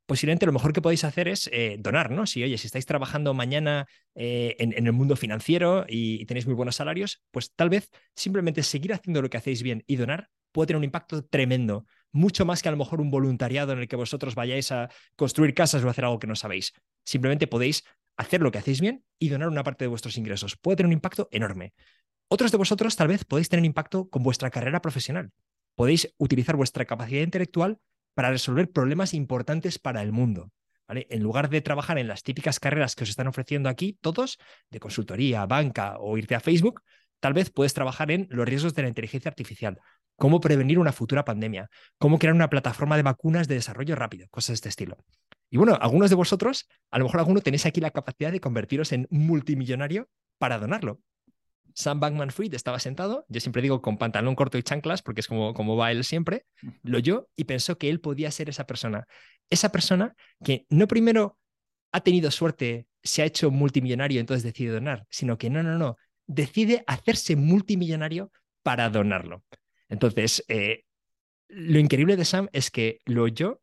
posiblemente lo mejor que podéis hacer es eh, donar, ¿no? Si, oye, si estáis trabajando mañana eh, en, el mundo financiero y, tenéis muy buenos salarios, pues tal vez simplemente seguir haciendo lo que hacéis bien y donar puede tener un impacto tremendo mucho más que a lo mejor un voluntariado en el que vosotros vayáis a construir casas o hacer algo que no sabéis. Simplemente podéis hacer lo que hacéis bien y donar una parte de vuestros ingresos. Puede tener un impacto enorme. Otros de vosotros tal vez podéis tener impacto con vuestra carrera profesional. Podéis utilizar vuestra capacidad intelectual para resolver problemas importantes para el mundo. ¿vale? En lugar de trabajar en las típicas carreras que os están ofreciendo aquí, todos, de consultoría, banca o irte a Facebook, tal vez puedes trabajar en los riesgos de la inteligencia artificial cómo prevenir una futura pandemia, cómo crear una plataforma de vacunas de desarrollo rápido, cosas de este estilo. Y bueno, algunos de vosotros, a lo mejor alguno tenéis aquí la capacidad de convertiros en multimillonario para donarlo. Sam Bankman Fried estaba sentado, yo siempre digo con pantalón corto y chanclas, porque es como, como va él siempre, lo oyó y pensó que él podía ser esa persona. Esa persona que no primero ha tenido suerte, se ha hecho multimillonario, entonces decide donar, sino que no, no, no, decide hacerse multimillonario para donarlo. Entonces, eh, lo increíble de Sam es que lo oyó,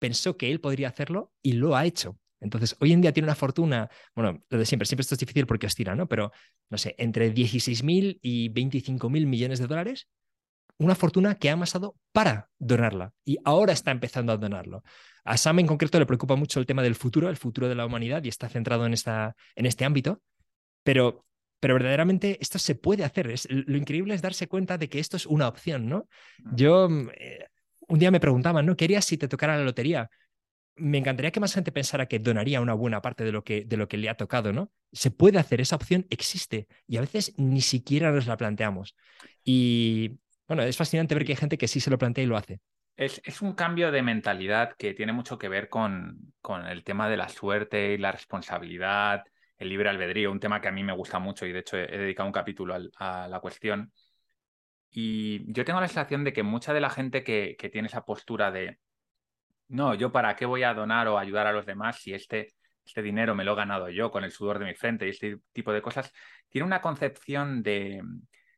pensó que él podría hacerlo y lo ha hecho. Entonces, hoy en día tiene una fortuna, bueno, lo de siempre, siempre esto es difícil porque os tira, ¿no? Pero, no sé, entre 16.000 y 25.000 millones de dólares, una fortuna que ha amasado para donarla y ahora está empezando a donarlo. A Sam en concreto le preocupa mucho el tema del futuro, el futuro de la humanidad y está centrado en, esta, en este ámbito, pero pero verdaderamente esto se puede hacer. Es, lo increíble es darse cuenta de que esto es una opción, ¿no? Yo mm, eh, un día me preguntaban, ¿no? ¿Qué harías si te tocara la lotería? Me encantaría que más gente pensara que donaría una buena parte de lo que, de lo que le ha tocado, ¿no? Se puede hacer, esa opción existe y a veces ni siquiera nos la planteamos. Y bueno, es fascinante ver que hay gente que sí se lo plantea y lo hace. Es, es, un cambio de mentalidad que tiene mucho que ver con, con el tema de la suerte y la responsabilidad el libre albedrío, un tema que a mí me gusta mucho y de hecho he, dedicado un capítulo a, la cuestión. Y yo tengo la sensación de que mucha de la gente que, tiene esa postura de, no, yo para qué voy a donar o ayudar a los demás si este, este dinero me lo he ganado yo con el sudor de mi frente y este tipo de cosas, tiene una concepción de,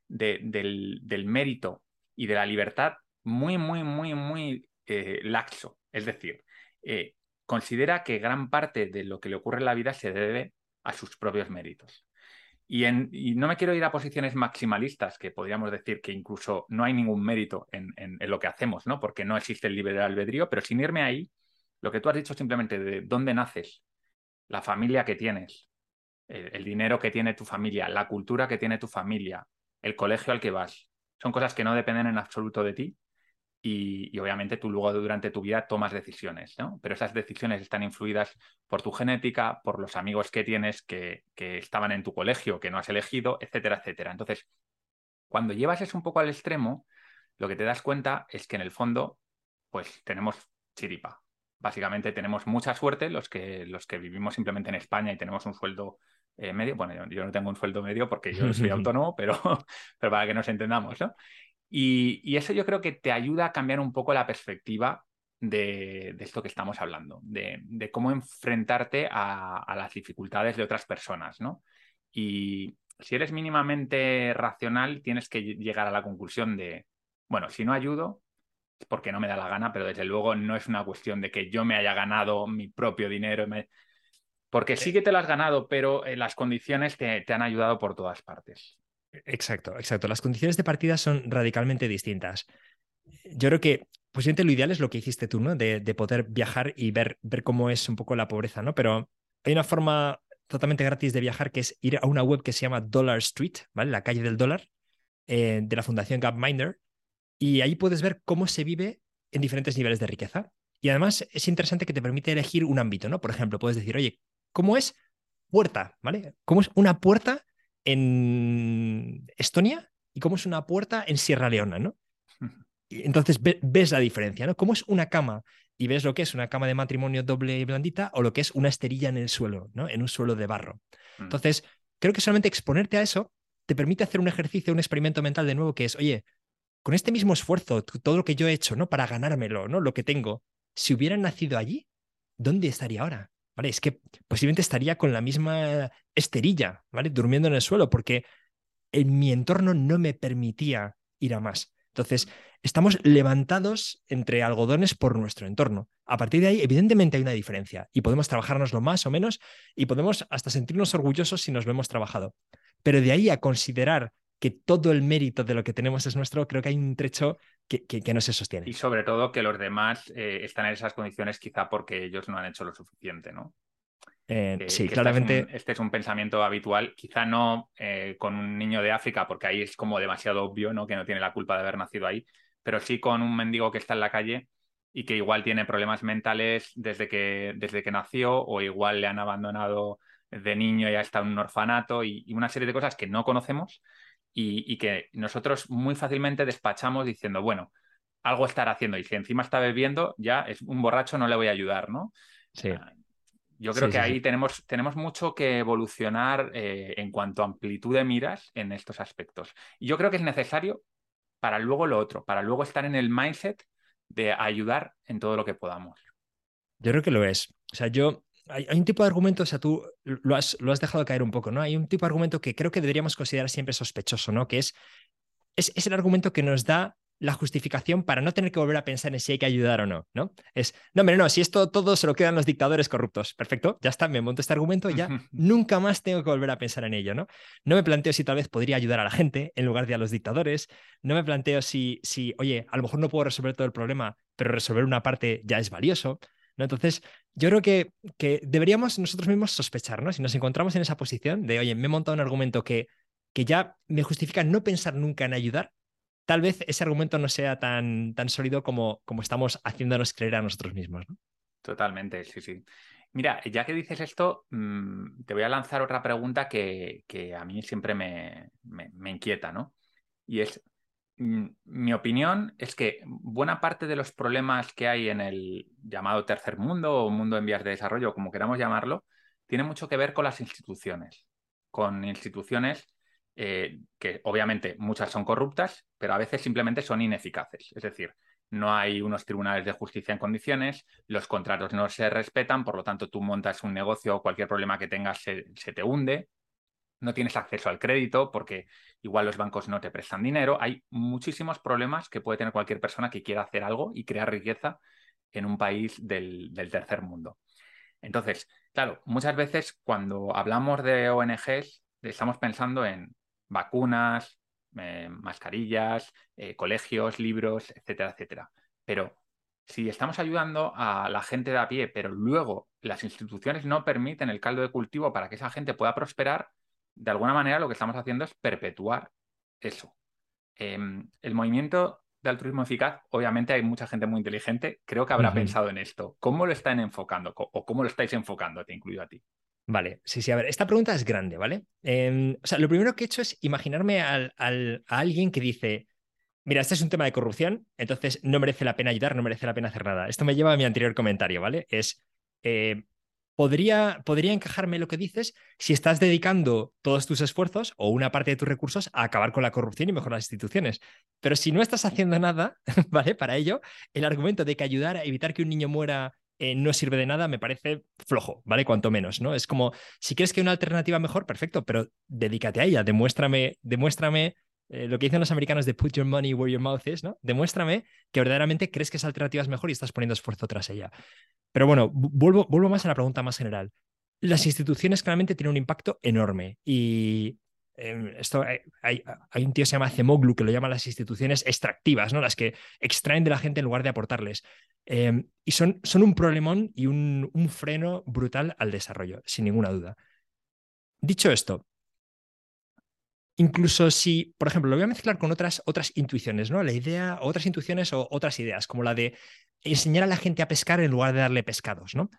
del, mérito y de la libertad muy, muy, muy, muy eh, laxo. Es decir, eh, considera que gran parte de lo que le ocurre en la vida se debe a sus propios méritos. Y, no me quiero ir a posiciones maximalistas, que podríamos decir que incluso no hay ningún mérito en, lo que hacemos, ¿no? Porque no existe el libre albedrío, pero sin irme ahí, lo que tú has dicho simplemente de dónde naces, la familia que tienes, el, dinero que tiene tu familia, la cultura que tiene tu familia, el colegio al que vas, son cosas que no dependen en absoluto de ti y, obviamente tú luego durante tu vida tomas decisiones, ¿no? Pero esas decisiones están influidas por tu genética, por los amigos que tienes que, estaban en tu colegio, que no has elegido, etcétera, etcétera. Entonces, cuando llevas eso un poco al extremo, lo que te das cuenta es que en el fondo, pues tenemos chiripa. Básicamente tenemos mucha suerte los que, los que vivimos simplemente en España y tenemos un sueldo eh, medio. Bueno, yo, no tengo un sueldo medio porque yo soy autónomo, pero, pero para que nos entendamos, ¿no? Y, eso yo creo que te ayuda a cambiar un poco la perspectiva de, esto que estamos hablando, de, cómo enfrentarte a, las dificultades de otras personas, ¿no? Y si eres mínimamente racional, tienes que llegar a la conclusión de, bueno, si no ayudo, es porque no me da la gana, pero desde luego no es una cuestión de que yo me haya ganado mi propio dinero, porque sí que te lo has ganado, pero eh, las condiciones te han ayudado por todas partes. Exacto, exacto. Las condiciones de partida son radicalmente distintas. Yo creo que posiblemente lo ideal es lo que hiciste tú, ¿no? De, poder viajar y ver, ver cómo es un poco la pobreza, ¿no? Pero hay una forma totalmente gratis de viajar que es ir a una web que se llama Dollar Street, ¿vale? La calle del dólar, eh, de la Fundación Gapminder, y ahí puedes ver cómo se vive en diferentes niveles de riqueza. Y además es interesante que te permite elegir un ámbito, ¿no? Por ejemplo, puedes decir, oye, ¿cómo es puerta, ¿vale? ¿Cómo es una puerta en Estonia y cómo es una puerta en Sierra Leona, ¿no? entonces ves la diferencia, ¿no? ¿Cómo es una cama? Y ves lo que es una cama de matrimonio doble y blandita o lo que es una esterilla en el suelo, ¿no? En un suelo de barro. Mm. Entonces, creo que solamente exponerte a eso te permite hacer un ejercicio, un experimento mental de nuevo que es, oye, con este mismo esfuerzo, todo lo que yo he hecho, ¿no? Para ganármelo, ¿no? Lo que tengo, si hubiera nacido allí, ¿dónde estaría ahora? Es que posiblemente estaría con la misma esterilla, ¿vale? Durmiendo en el suelo, porque en mi entorno no me permitía ir a más. Entonces, estamos levantados entre algodones por nuestro entorno. A partir de ahí, evidentemente hay una diferencia y podemos trabajárnoslo más o menos y podemos hasta sentirnos orgullosos si nos lo hemos trabajado. Pero de ahí a considerar que todo el mérito de lo que tenemos es nuestro, creo que hay un trecho que, no se sostiene. Y sobre todo que los demás eh, están en esas condiciones quizá porque ellos no han hecho lo suficiente, ¿no? Eh, sí, claramente. Este es, un, pensamiento habitual, quizá no eh, con un niño de África, porque ahí es como demasiado obvio, ¿no? Que no tiene la culpa de haber nacido ahí, pero sí con un mendigo que está en la calle y que igual tiene problemas mentales desde que, desde que nació, o igual le han abandonado de niño y ya está en un orfanato, y una serie de cosas que no conocemos y, que nosotros muy fácilmente despachamos diciendo, bueno, algo estará haciendo y si encima está bebiendo, ya es un borracho, no le voy a ayudar, ¿no? Sí. Ah, yo creo que ahí Tenemos, tenemos mucho que evolucionar eh, en cuanto a amplitud de miras en estos aspectos. Y yo creo que es necesario para luego lo otro, para luego estar en el mindset de ayudar en todo lo que podamos. Yo creo que lo es. O sea, yo hay, un tipo de argumento, o sea, tú lo has, lo has dejado caer un poco, ¿no? Hay un tipo de argumento que creo que deberíamos considerar siempre sospechoso, ¿no? Que es, es, es el argumento que nos da la justificación para no tener que volver a pensar en si hay que ayudar o no, ¿no? Es, no, hombre, no, si esto todo se lo quedan los dictadores corruptos. Perfecto, ya está, me monto este argumento y ya nunca más tengo que volver a pensar en ello, ¿no? No me planteo si tal vez podría ayudar a la gente en lugar de a los dictadores. No me planteo si, si oye, a lo mejor no puedo resolver todo el problema, pero resolver una parte ya es valioso. Entonces, yo creo que, que deberíamos nosotros mismos sospechar, ¿no? Si nos encontramos en esa posición de, oye, me he montado un argumento que, que ya me justifica no pensar nunca en ayudar, tal vez ese argumento no sea tan, tan sólido como, como estamos haciéndonos creer a nosotros mismos. Totalmente, sí, sí. Mira, ya que dices esto, mm, te voy a lanzar otra pregunta que, que a mí siempre me, me, me, inquieta, ¿no? Y es, mi opinión es que buena parte de los problemas que hay en el llamado tercer mundo o mundo en vías de desarrollo, como queramos llamarlo, tiene mucho que ver con las instituciones, con instituciones eh, que obviamente muchas son corruptas, pero a veces simplemente son ineficaces. Es decir, no hay unos tribunales de justicia en condiciones, los contratos no se respetan, por lo tanto tú montas un negocio o cualquier problema que tengas se te hunde, no tienes acceso al crédito porque igual los bancos no te prestan dinero. Hay muchísimos problemas que puede tener cualquier persona que quiera hacer algo y crear riqueza en un país del, tercer mundo. Entonces, claro, muchas veces cuando hablamos de ONGs estamos pensando en vacunas, eh, mascarillas, eh, colegios, libros, etcétera, etcétera. Pero si estamos ayudando a la gente de a pie, pero luego las instituciones no permiten el caldo de cultivo para que esa gente pueda prosperar, de alguna manera lo que estamos haciendo es perpetuar eso. Em, el movimiento de altruismo eficaz, obviamente hay mucha gente muy inteligente, creo que habrá pensado en esto. ¿Cómo lo están enfocando o cómo lo estáis enfocando, te incluyo a ti? Vale, sí, sí, a ver, esta pregunta es grande, ¿vale? Em, o sea, lo primero que he hecho es imaginarme a alguien que dice, mira, este es un tema de corrupción, entonces no merece la pena ayudar, no merece la pena hacer nada. Esto me lleva a mi anterior comentario, ¿vale? Es, eh, podría, podría encajarme lo que dices si estás dedicando todos tus esfuerzos o una parte de tus recursos a acabar con la corrupción y mejorar las instituciones. Pero si no estás haciendo nada, ¿vale? Para ello, el argumento de que ayudar a evitar que un niño muera eh, no sirve de nada me parece flojo, ¿vale? Cuanto menos, ¿no? Es como, si quieres que una alternativa mejor, perfecto, pero dedícate a ella, demuéstrame, demuéstrame eh, lo que dicen los americanos de put your money where your mouth is, ¿no? Demuéstrame que verdaderamente crees que esa alternativa es mejor y estás poniendo esfuerzo tras ella. Pero bueno, vuelvo, vuelvo más a la pregunta más general. Las instituciones claramente tienen un impacto enorme y em, esto hay, hay, un tío que se llama Zemoglu que lo llama las instituciones extractivas, ¿no? Las que extraen de la gente en lugar de aportarles. Em, y son, son un problemón y un, un freno brutal al desarrollo, sin ninguna duda. Dicho esto, incluso si, por ejemplo, lo voy a mezclar con otras, otras intuiciones, ¿no? La idea, otras intuiciones o otras ideas, como la de enseñar a la gente a pescar en lugar de darle pescados, ¿no?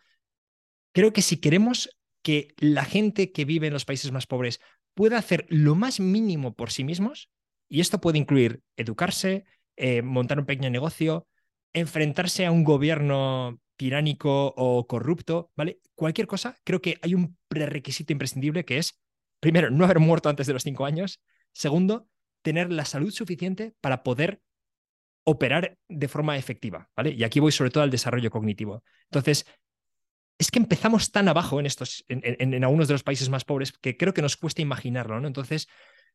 Creo que si queremos que la gente que vive en los países más pobres pueda hacer lo más mínimo por sí mismos, y esto puede incluir educarse, eh, montar un pequeño negocio, enfrentarse a un gobierno tiránico o corrupto, ¿vale? Cualquier cosa, creo que hay un prerequisito imprescindible que es, primero, no haber muerto antes de los cinco años, segundo, tener la salud suficiente para poder operar de forma efectiva, ¿vale? Y aquí voy sobre todo al desarrollo cognitivo. Entonces, es que empezamos tan abajo en estos, en, algunos de los países más pobres que creo que nos cuesta imaginarlo, ¿no? Entonces,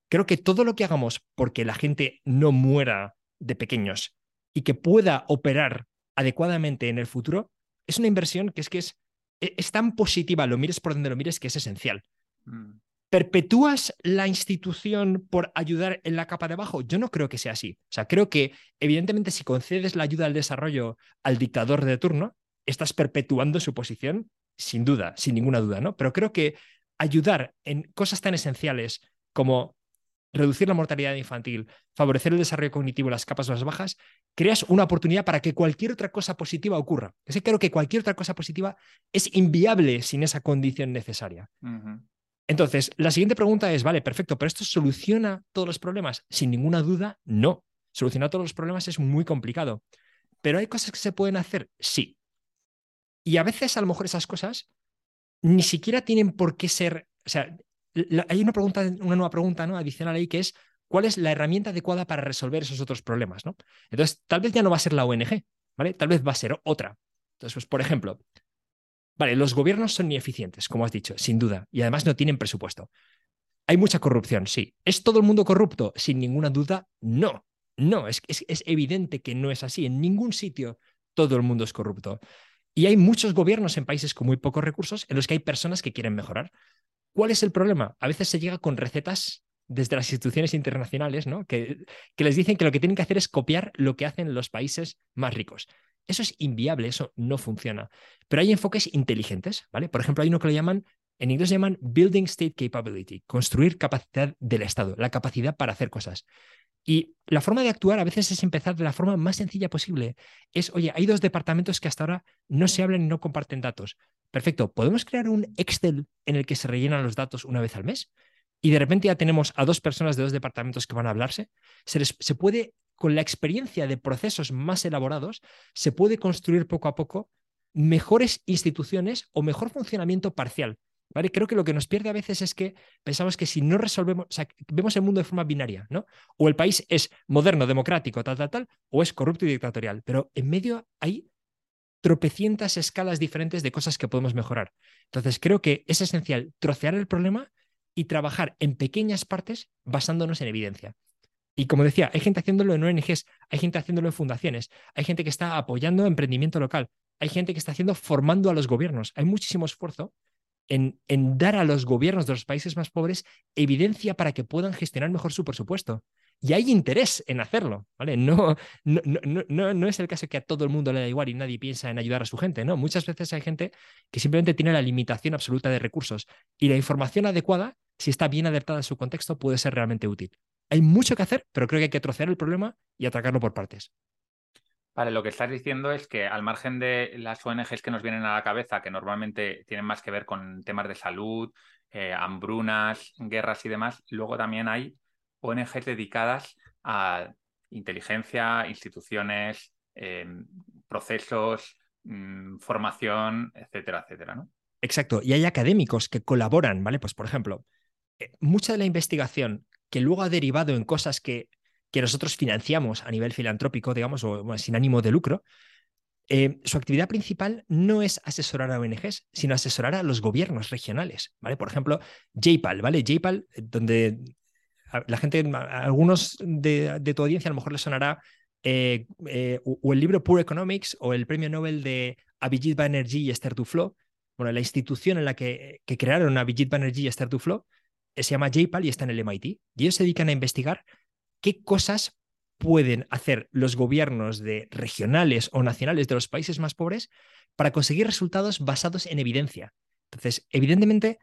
creo que todo lo que hagamos porque la gente no muera de pequeños y que pueda operar adecuadamente en el futuro, es una inversión que es que es, e, es tan positiva, lo mires por donde lo mires, que es esencial. Mm. ¿Perpetúas la institución por ayudar en la capa de abajo? Yo no creo que sea así. O sea, creo que evidentemente si concedes la ayuda al desarrollo al dictador de turno, estás perpetuando su posición, sin duda, sin ninguna duda, ¿no? Pero creo que ayudar en cosas tan esenciales como reducir la mortalidad infantil, favorecer el desarrollo cognitivo en las capas más bajas, creas una oportunidad para que cualquier otra cosa positiva ocurra. Es que creo que cualquier otra cosa positiva es inviable sin esa condición necesaria. Entonces, la siguiente pregunta es, vale, perfecto, pero ¿esto soluciona todos los problemas? Sin ninguna duda, no. Solucionar todos los problemas es muy complicado. Pero hay cosas que se pueden hacer, sí. Y a veces, a lo mejor, esas cosas ni siquiera tienen por qué ser. O sea, hay una pregunta, una nueva pregunta ¿no? adicional ahí que es: ¿cuál es la herramienta adecuada para resolver esos otros problemas? ¿no? Entonces, tal vez ya no va a ser la ONG, ¿vale? Tal vez va a ser otra. Entonces, pues, por ejemplo, Vale, los gobiernos son ineficientes, como has dicho, sin duda, y además no tienen presupuesto. Hay mucha corrupción, sí. ¿Es todo el mundo corrupto? Sin ninguna duda, no. No, es, evidente que no es así. En ningún sitio todo el mundo es corrupto. Y hay muchos gobiernos en países con muy pocos recursos en los que hay personas que quieren mejorar. ¿Cuál es el problema? A veces se llega con recetas desde las instituciones internacionales, ¿no? Que, les dicen que lo que tienen que hacer es copiar lo que hacen los países más ricos. Eso es inviable, eso no funciona. Pero hay enfoques inteligentes, ¿vale? Por ejemplo, hay uno que lo llaman, en inglés llaman Building State Capability, construir capacidad del Estado, la capacidad para hacer cosas. Y la forma de actuar a veces es empezar de la forma más sencilla posible. Es, oye, hay dos departamentos que hasta ahora no se hablan y no comparten datos. Perfecto, ¿podemos crear un Excel en el que se rellenan los datos una vez al mes? Y de repente ya tenemos a dos personas de dos departamentos que van a hablarse. Se, se puede con la experiencia de procesos más elaborados, se puede construir poco a poco mejores instituciones o mejor funcionamiento parcial. ¿Vale? Creo que lo que nos pierde a veces es que pensamos que si no resolvemos, vemos el mundo de forma binaria, ¿no? O el país es moderno, democrático, tal, tal, tal, o es corrupto y dictatorial. Pero en medio hay tropecientas escalas diferentes de cosas que podemos mejorar. Entonces, creo que es esencial trocear el problema y trabajar en pequeñas partes basándonos en evidencia. Y como decía, hay gente haciéndolo en ONGs, hay gente haciéndolo en fundaciones, hay gente que está apoyando emprendimiento local. hay gente que está haciendo formando a los gobiernos. Hay muchísimo esfuerzo en, dar a los gobiernos de los países más pobres evidencia para que puedan gestionar mejor su presupuesto. Y hay interés en hacerlo, ¿vale? No, no, no, no, es el caso que a todo el mundo le da igual y nadie piensa en ayudar a su gente, ¿no? Muchas veces hay gente que simplemente tiene la limitación absoluta de recursos y la información adecuada, si está bien adaptada a su contexto, puede ser realmente útil. Hay mucho que hacer, pero creo que hay que trocear el problema y atacarlo por partes. Vale, lo que estás diciendo es que al margen de las ONGs que nos vienen a la cabeza, que normalmente tienen más que ver con temas de salud, eh, hambrunas, guerras y demás, luego también hay ONGs dedicadas a inteligencia, instituciones, em, procesos, mm, formación, etcétera, etcétera, ¿no? Exacto. Y hay académicos que colaboran, ¿vale? Pues, por ejemplo, eh, mucha de la investigación que luego ha derivado en cosas que nosotros financiamos a nivel filantrópico, digamos, o sin ánimo de lucro, eh, su actividad principal no es asesorar a ONGs, sino asesorar a los gobiernos regionales, ¿vale? Por ejemplo, JPAL, ¿vale? JPAL, donde la gente, algunos de, tu audiencia a lo mejor les sonará eh, eh, o el libro Poor Economics o el premio Nobel de Abhijit Banerjee y Esther Duflo. Bueno, la institución en la que, que crearon Abhijit Banerjee y Esther Duflo se llama JPAL y está en el MIT. Y ellos se dedican a investigar qué cosas pueden hacer los gobiernos de regionales o nacionales de los países más pobres para conseguir resultados basados en evidencia. Entonces, evidentemente,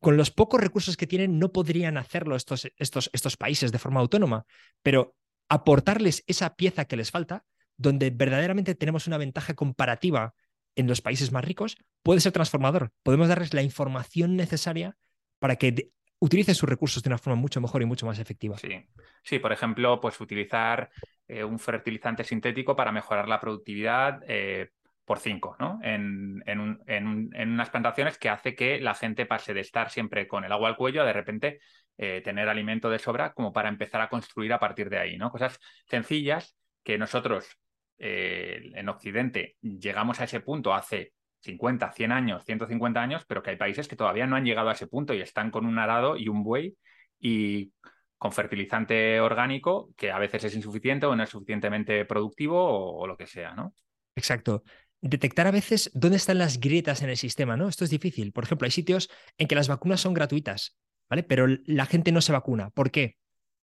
con los pocos recursos que tienen no podrían hacerlo estos, estos, estos países de forma autónoma, pero aportarles esa pieza que les falta, donde verdaderamente tenemos una ventaja comparativa en los países más ricos, puede ser transformador. Podemos darles la información necesaria para que utilicen sus recursos de una forma mucho mejor y mucho más efectiva. Sí, sí por ejemplo, pues utilizar eh, un fertilizante sintético para mejorar la productividad eh, por cinco, ¿no? En, unas plantaciones que hace que la gente pase de estar siempre con el agua al cuello a de repente eh, tener alimento de sobra como para empezar a construir a partir de ahí, ¿no? Cosas sencillas que nosotros en Occidente llegamos a ese punto hace 50, 100 años, 150 años, pero que hay países que todavía no han llegado a ese punto y están con un arado y un buey y con fertilizante orgánico que a veces es insuficiente o no es suficientemente productivo o, lo que sea, ¿no? Exacto. Detectar a veces dónde están las grietas en el sistema, ¿no? Esto es difícil. Por ejemplo, hay sitios en que las vacunas son gratuitas, ¿vale? Pero la gente no se vacuna. ¿Por qué?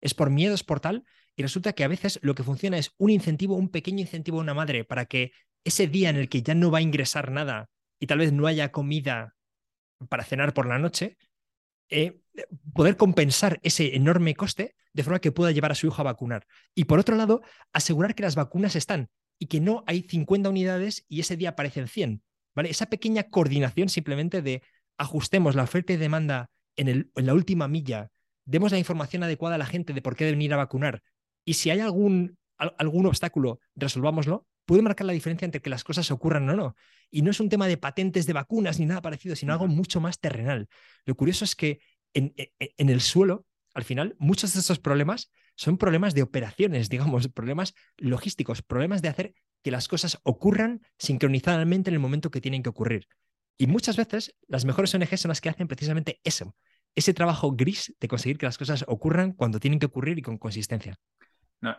Es por miedos por tal y resulta que a veces lo que funciona es un incentivo, un pequeño incentivo a una madre para que ese día en el que ya no va a ingresar nada y tal vez no haya comida para cenar por la noche, eh, poder compensar ese enorme coste de forma que pueda llevar a su hijo a vacunar. Y por otro lado, asegurar que las vacunas están y que no hay 50 unidades y ese día aparecen 100. ¿vale? Esa pequeña coordinación simplemente de ajustemos la oferta y demanda en, el, en la última milla, demos la información adecuada a la gente de por qué deben ir a vacunar y si hay algún, algún obstáculo, resolvámoslo, puede marcar la diferencia entre que las cosas ocurran o no. Y no es un tema de patentes de vacunas ni nada parecido, sino algo mucho más terrenal. Lo curioso es que en, e, e, en, el suelo, al final, muchos de estos problemas son problemas de operaciones, digamos, problemas logísticos, problemas de hacer que las cosas ocurran sincronizadamente en el momento que tienen que ocurrir. Y muchas veces las mejores ONGs son las que hacen precisamente eso, ese trabajo gris de conseguir que las cosas ocurran cuando tienen que ocurrir y con consistencia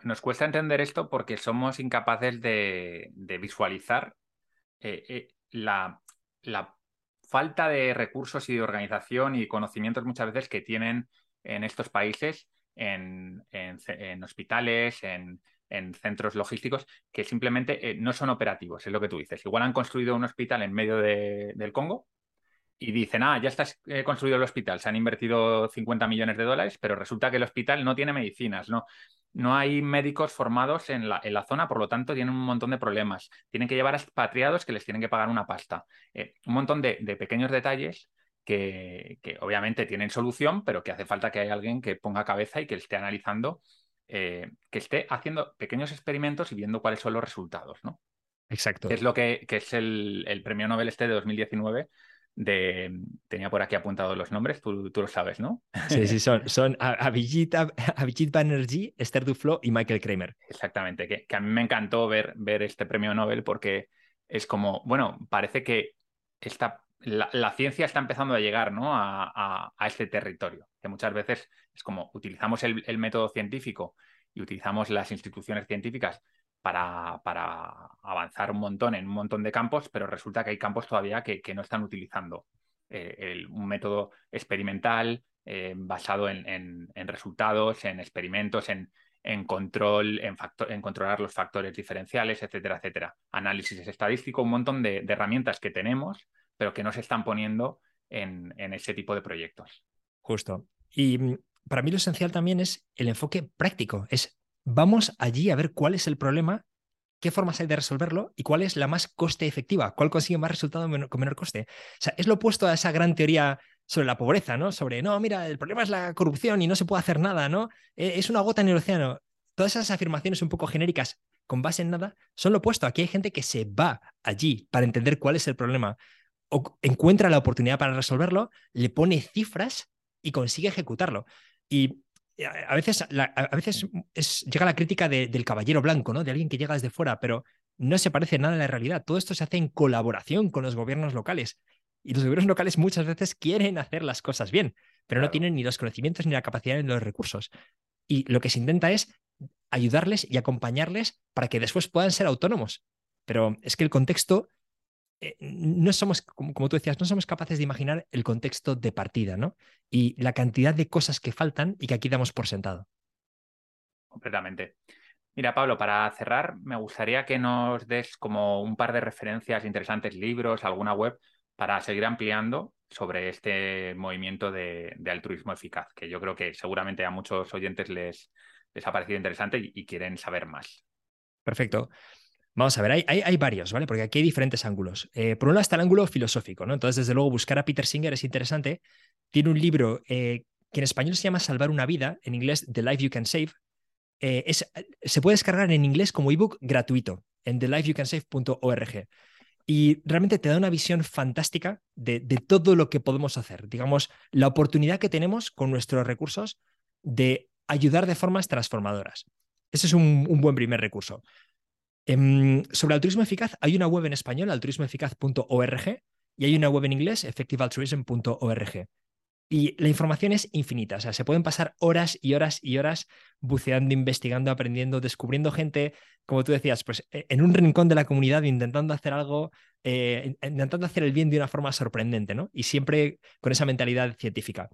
nos cuesta entender esto porque somos incapaces de, visualizar eh, eh, la, falta de recursos y de organización y conocimientos muchas veces que tienen en estos países, en, hospitales, en, centros logísticos, que simplemente eh, no son operativos, es lo que tú dices. Igual han construido un hospital en medio del Congo y dicen, ah, ya está construido el hospital, se han invertido 50 millones de dólares, pero resulta que el hospital no tiene medicinas, no, no hay médicos formados en la, en la, zona, por lo tanto tienen un montón de problemas. Tienen que llevar a expatriados que les tienen que pagar una pasta. Eh, un montón de, pequeños detalles que, obviamente tienen solución, pero que hace falta que haya alguien que ponga cabeza y que esté analizando, eh, que esté haciendo pequeños experimentos y viendo cuáles son los resultados, ¿no? Exacto. es lo que, es el, el, premio Nobel este de 2019 de... Tenía por aquí apuntados los nombres, tú, tú lo sabes, ¿no? Sí, sí, son, son Abhijit, Banerjee, Esther Duflo y Michael Kramer. Exactamente, que, a mí me encantó ver, ver este premio Nobel porque es como, bueno, parece que esta, la, ciencia está empezando a llegar ¿no? a, a, este territorio, que muchas veces es como utilizamos el, el método científico y utilizamos las instituciones científicas para, avanzar un montón en un montón de campos, pero resulta que hay campos todavía que, no están utilizando eh, un método experimental eh, basado en, resultados, en experimentos, en, control, en, controlar los factores diferenciales, etcétera, etcétera. Análisis estadístico, un montón de, herramientas que tenemos, pero que no se están poniendo en, ese tipo de proyectos. Justo. Y mm, para mí lo esencial también es el enfoque práctico. Es vamos allí a ver cuál es el problema, qué formas hay de resolverlo y cuál es la más coste efectiva, cuál consigue más resultado con menor coste. O sea, es lo opuesto a esa gran teoría sobre la pobreza, ¿no? Sobre, no, mira, el problema es la corrupción y no se puede hacer nada, ¿no? E, es una gota en el océano. Todas esas afirmaciones un poco genéricas con base en nada son lo opuesto. Aquí hay gente que se va allí para entender cuál es el problema, o encuentra la oportunidad para resolverlo, le pone cifras y consigue ejecutarlo. Y eh, a veces, a veces llega la crítica del caballero blanco, ¿no? De alguien que llega desde fuera, pero no se parece nada a la realidad. Todo esto se hace en colaboración con los gobiernos locales. Y los gobiernos locales muchas veces quieren hacer las cosas bien, pero no tienen ni los conocimientos ni la capacidad ni los recursos. Y lo que se intenta es ayudarles y acompañarles para que después puedan ser autónomos. Pero es que el contexto, eh, no somos, como, como, tú decías, no somos capaces de imaginar el contexto de partida, ¿no? Y la cantidad de cosas que faltan y que aquí damos por sentado. Completamente. Mira, Pablo, para cerrar, me gustaría que nos des como un par de referencias interesantes, libros, alguna web, para seguir ampliando sobre este movimiento de, altruismo eficaz, que yo creo que seguramente a muchos oyentes les, les ha parecido interesante y, quieren saber más. Perfecto. Vamos a ver, hay, varios, ¿vale? Porque aquí hay diferentes ángulos. Eh, por un lado está el ángulo filosófico, ¿no? Entonces, desde luego, buscar a Peter Singer es interesante. Tiene un libro eh, que en español se llama Salvar una vida, en inglés The Life You Can Save. Eh, es, se puede descargar en inglés como ebook gratuito en thelifeyoucansave.org y realmente te da una visión fantástica de, todo lo que podemos hacer. Digamos, la oportunidad que tenemos con nuestros recursos de ayudar de formas transformadoras. Ese es un, buen primer recurso. Em, sobre altruismo eficaz, hay una web en español, altruismoeficaz.org, y hay una web en inglés, effectivealtruism.org. Y la información es infinita, o sea, se pueden pasar horas y horas y horas buceando, investigando, aprendiendo, descubriendo gente, como tú decías, pues e, en un rincón de la comunidad intentando hacer algo, eh, intentando hacer el bien de una forma sorprendente, ¿no? Y siempre con esa mentalidad científica.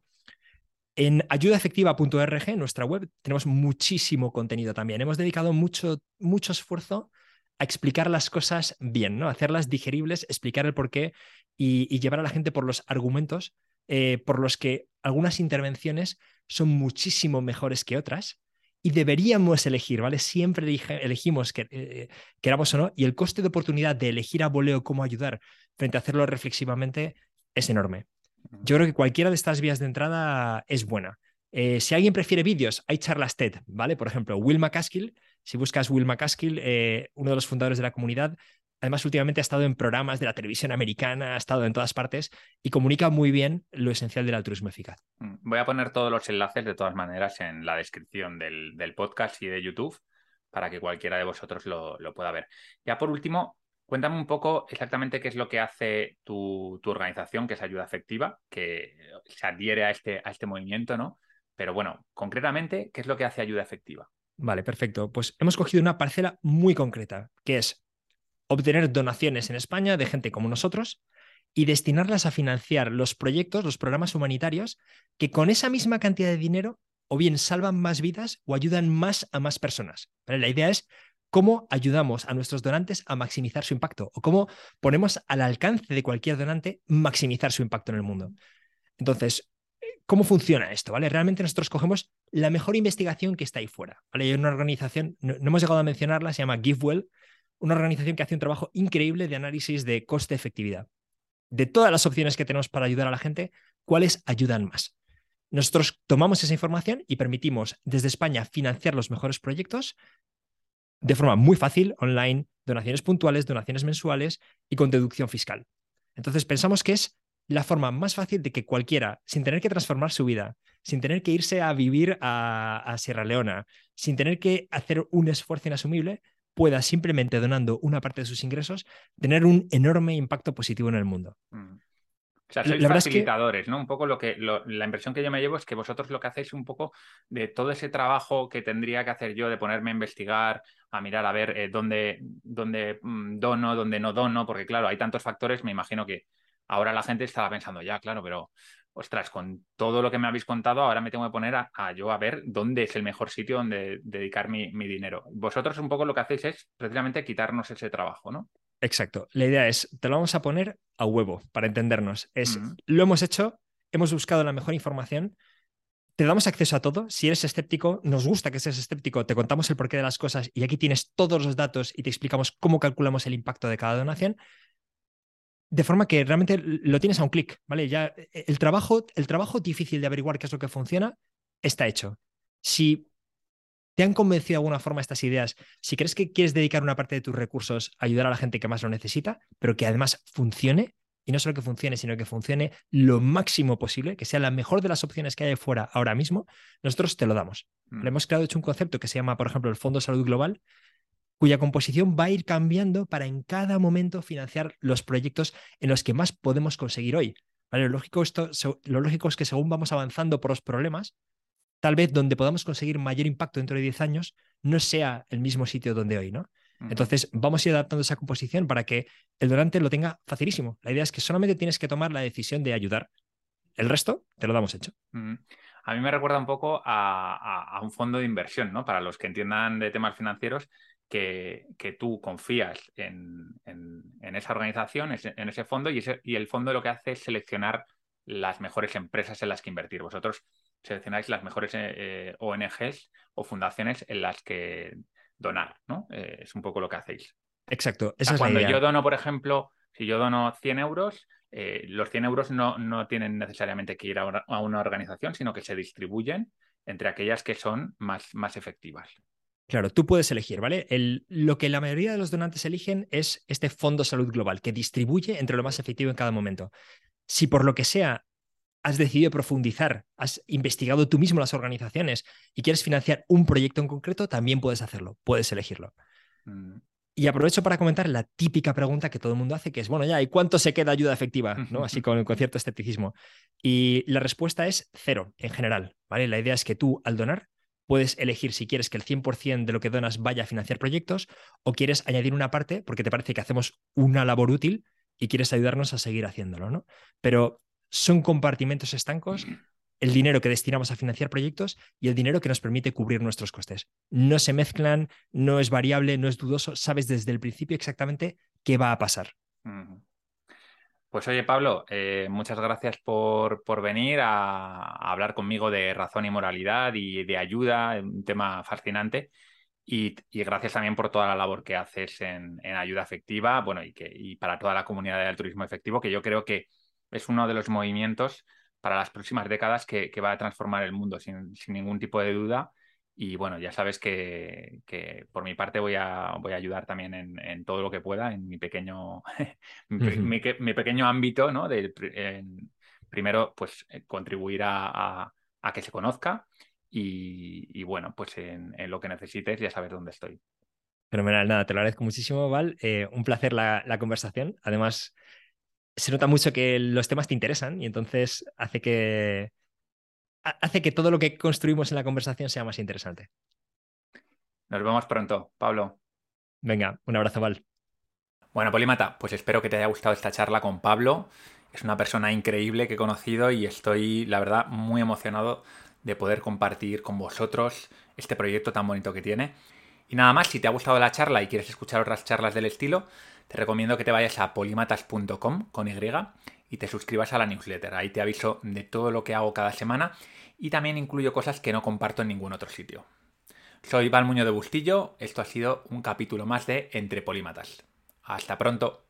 En ayudaefectiva.org, nuestra web, tenemos muchísimo contenido también. Hemos dedicado mucho, mucho esfuerzo a explicar las cosas bien, ¿no? Hacerlas digeribles, explicar el porqué y llevar a la gente por los argumentos eh, por los que algunas intervenciones son muchísimo mejores que otras y deberíamos elegir, ¿vale? Siempre elegimos, que, eh, queramos o no, y el coste de oportunidad de elegir a voleo cómo ayudar frente a hacerlo reflexivamente es enorme. Yo creo que cualquiera de estas vías de entrada es buena. Eh, si alguien prefiere vídeos, hay charlas TED, ¿vale? Por ejemplo, Will McCaskill, si buscas Will McCaskill, uno de los fundadores de la comunidad, Además, últimamente ha estado en programas de la televisión americana, ha estado en todas partes y comunica muy bien lo esencial del altruismo eficaz. Mm, voy a poner todos los enlaces de todas maneras en la descripción del, podcast y de YouTube para que cualquiera de vosotros lo, pueda ver. Ya por último, cuéntame un poco exactamente qué es lo que hace tu, organización, que es Ayuda Efectiva, que se adhiere a este, a este movimiento, ¿no? Pero bueno, concretamente, ¿qué es lo que hace Ayuda Efectiva? Vale, perfecto. Pues hemos cogido una parcela muy concreta, que es obtener donaciones en España de gente como nosotros y destinarlas a financiar los proyectos, los programas humanitarios, que con esa misma cantidad de dinero o bien salvan más vidas o ayudan más a más personas. La idea es cómo ayudamos a nuestros donantes a maximizar su impacto o cómo ponemos al alcance de cualquier donante maximizar su impacto en el mundo. Entonces, ¿cómo funciona esto? ¿vale? Realmente nosotros cogemos la mejor investigación que está ahí fuera. Hay una organización, no, no hemos llegado a mencionarla, se llama GiveWell, una organización que hace un trabajo increíble de análisis de coste-efectividad. De todas las opciones que tenemos para ayudar a la gente, ¿cuáles ayudan más? Nosotros tomamos esa información y permitimos desde España financiar los mejores proyectos de forma muy fácil, online, donaciones puntuales, donaciones mensuales y con deducción fiscal. Entonces pensamos que es la forma más fácil de que cualquiera, sin tener que transformar su vida, sin tener que irse a vivir a, a Sierra Leona, sin tener que hacer un esfuerzo inasumible, pueda simplemente donando una parte de sus ingresos tener un enorme impacto positivo en el mundo. Mm. O sea, sois facilitadores, ¿no? Un poco lo que la impresión que yo me llevo es que vosotros lo que hacéis un poco de todo ese trabajo que tendría que hacer yo de ponerme a investigar, a mirar a ver eh, dónde, dónde mm, dono, dónde no dono, porque claro, hay tantos factores, me imagino que ahora la gente estará pensando, ya, claro, pero ostras, con todo lo que me habéis contado, ahora me tengo que poner a, yo a ver dónde es el mejor sitio donde dedicar mi, mi dinero. Vosotros un poco lo que hacéis es precisamente quitarnos ese trabajo, ¿no? Exacto. La idea es, te lo vamos a poner a huevo para entendernos. Es, lo hemos hecho, hemos buscado la mejor información, te damos acceso a todo. Si eres escéptico, nos gusta que seas escéptico, te contamos el porqué de las cosas y aquí tienes todos los datos y te explicamos cómo calculamos el impacto de cada donación. De forma que realmente lo tienes a un clic, ¿vale? Ya e, el trabajo, el trabajo difícil de averiguar qué es lo que funciona está hecho. Si ¿Te han convencido de alguna forma estas ideas? Si crees que quieres dedicar una parte de tus recursos a ayudar a la gente que más lo necesita, pero que además funcione, y no solo que funcione, sino que funcione lo máximo posible, que sea la mejor de las opciones que hay fuera ahora mismo, nosotros te lo damos. Le mm. hemos creado hecho un concepto que se llama, por ejemplo, el Fondo Salud Global, cuya composición va a ir cambiando para en cada momento financiar los proyectos en los que más podemos conseguir hoy. Lo, lógico esto, lo lógico es que según vamos avanzando por los problemas, tal vez donde podamos conseguir mayor impacto dentro de 10 años no sea el mismo sitio donde hoy, ¿no? Entonces, vamos a ir adaptando esa composición para que el donante lo tenga facilísimo. La idea es que solamente tienes que tomar la decisión de ayudar. El resto te lo damos hecho. A mí me recuerda un poco a, un fondo de inversión, ¿no? Para los que entiendan de temas financieros, que, tú confías en, esa organización, en ese fondo, y, y el fondo lo que hace es seleccionar las mejores empresas en las que invertir. Vosotros seleccionáis las mejores eh, eh, ONGs o fundaciones en las que donar, ¿no? Eh, es un poco lo que hacéis. Exacto. cuando yo dono, por ejemplo, si yo dono 100 euros, los 100 euros no, no tienen necesariamente que ir a una, organización, sino que se distribuyen entre aquellas que son más, más efectivas. Claro, tú puedes elegir, ¿vale? El, lo que la mayoría de los donantes eligen es este Fondo Salud Global, que distribuye entre lo más efectivo en cada momento. Si por lo que sea has decidido profundizar, has investigado tú mismo las organizaciones y quieres financiar un proyecto en concreto, también puedes hacerlo, puedes elegirlo. Mm. Y aprovecho para comentar la típica pregunta que todo el mundo hace, que es, bueno, ya, ¿y cuánto se queda ayuda efectiva? ¿no? Así con, con cierto escepticismo. Y la respuesta es cero, en general. ¿vale? La idea es que tú, al donar, puedes elegir si quieres que el 100% de lo que donas vaya a financiar proyectos o quieres añadir una parte porque te parece que hacemos una labor útil y quieres ayudarnos a seguir haciéndolo, ¿no? Pero son compartimentos estancos el dinero que destinamos a financiar proyectos y el dinero que nos permite cubrir nuestros costes. No se mezclan, no es variable, no es dudoso, sabes desde el principio exactamente qué va a pasar. Pues oye, Pablo, eh, muchas gracias por, por venir a, hablar conmigo de razón y moralidad y de ayuda, un tema fascinante. Y, gracias también por toda la labor que haces en, ayuda efectiva, bueno, y, que, y para toda la comunidad del turismo efectivo, que yo creo que es uno de los movimientos para las próximas décadas que, va a transformar el mundo sin, ningún tipo de duda. Y bueno, ya sabes que, por mi parte voy a, voy a ayudar también en, todo lo que pueda, en mi pequeño, mi, pequeño ámbito, ¿no? De, primero, pues eh, contribuir a, que se conozca y, bueno, pues en, lo que necesites ya sabes dónde estoy. Fenomenal, nada, te lo agradezco muchísimo, Val. Eh, un placer la, la, conversación. Además, se nota mucho que los temas te interesan y entonces hace que, hace que todo lo que construimos en la conversación sea más interesante. Nos vemos pronto, Pablo. Venga, un abrazo, Val. Bueno, Polímata, pues espero que te haya gustado esta charla con Pablo. Es una persona increíble que he conocido y estoy, la verdad, muy emocionado de poder compartir con vosotros este proyecto tan bonito que tiene. Y nada más, si te ha gustado la charla y quieres escuchar otras charlas del estilo, te recomiendo que te vayas a polimatas.com con Y y te suscribas a la newsletter. Ahí te aviso de todo lo que hago cada semana y también incluyo cosas que no comparto en ningún otro sitio. Soy Valmuño de Bustillo, esto ha sido un capítulo más de Entre Polímatas. Hasta pronto.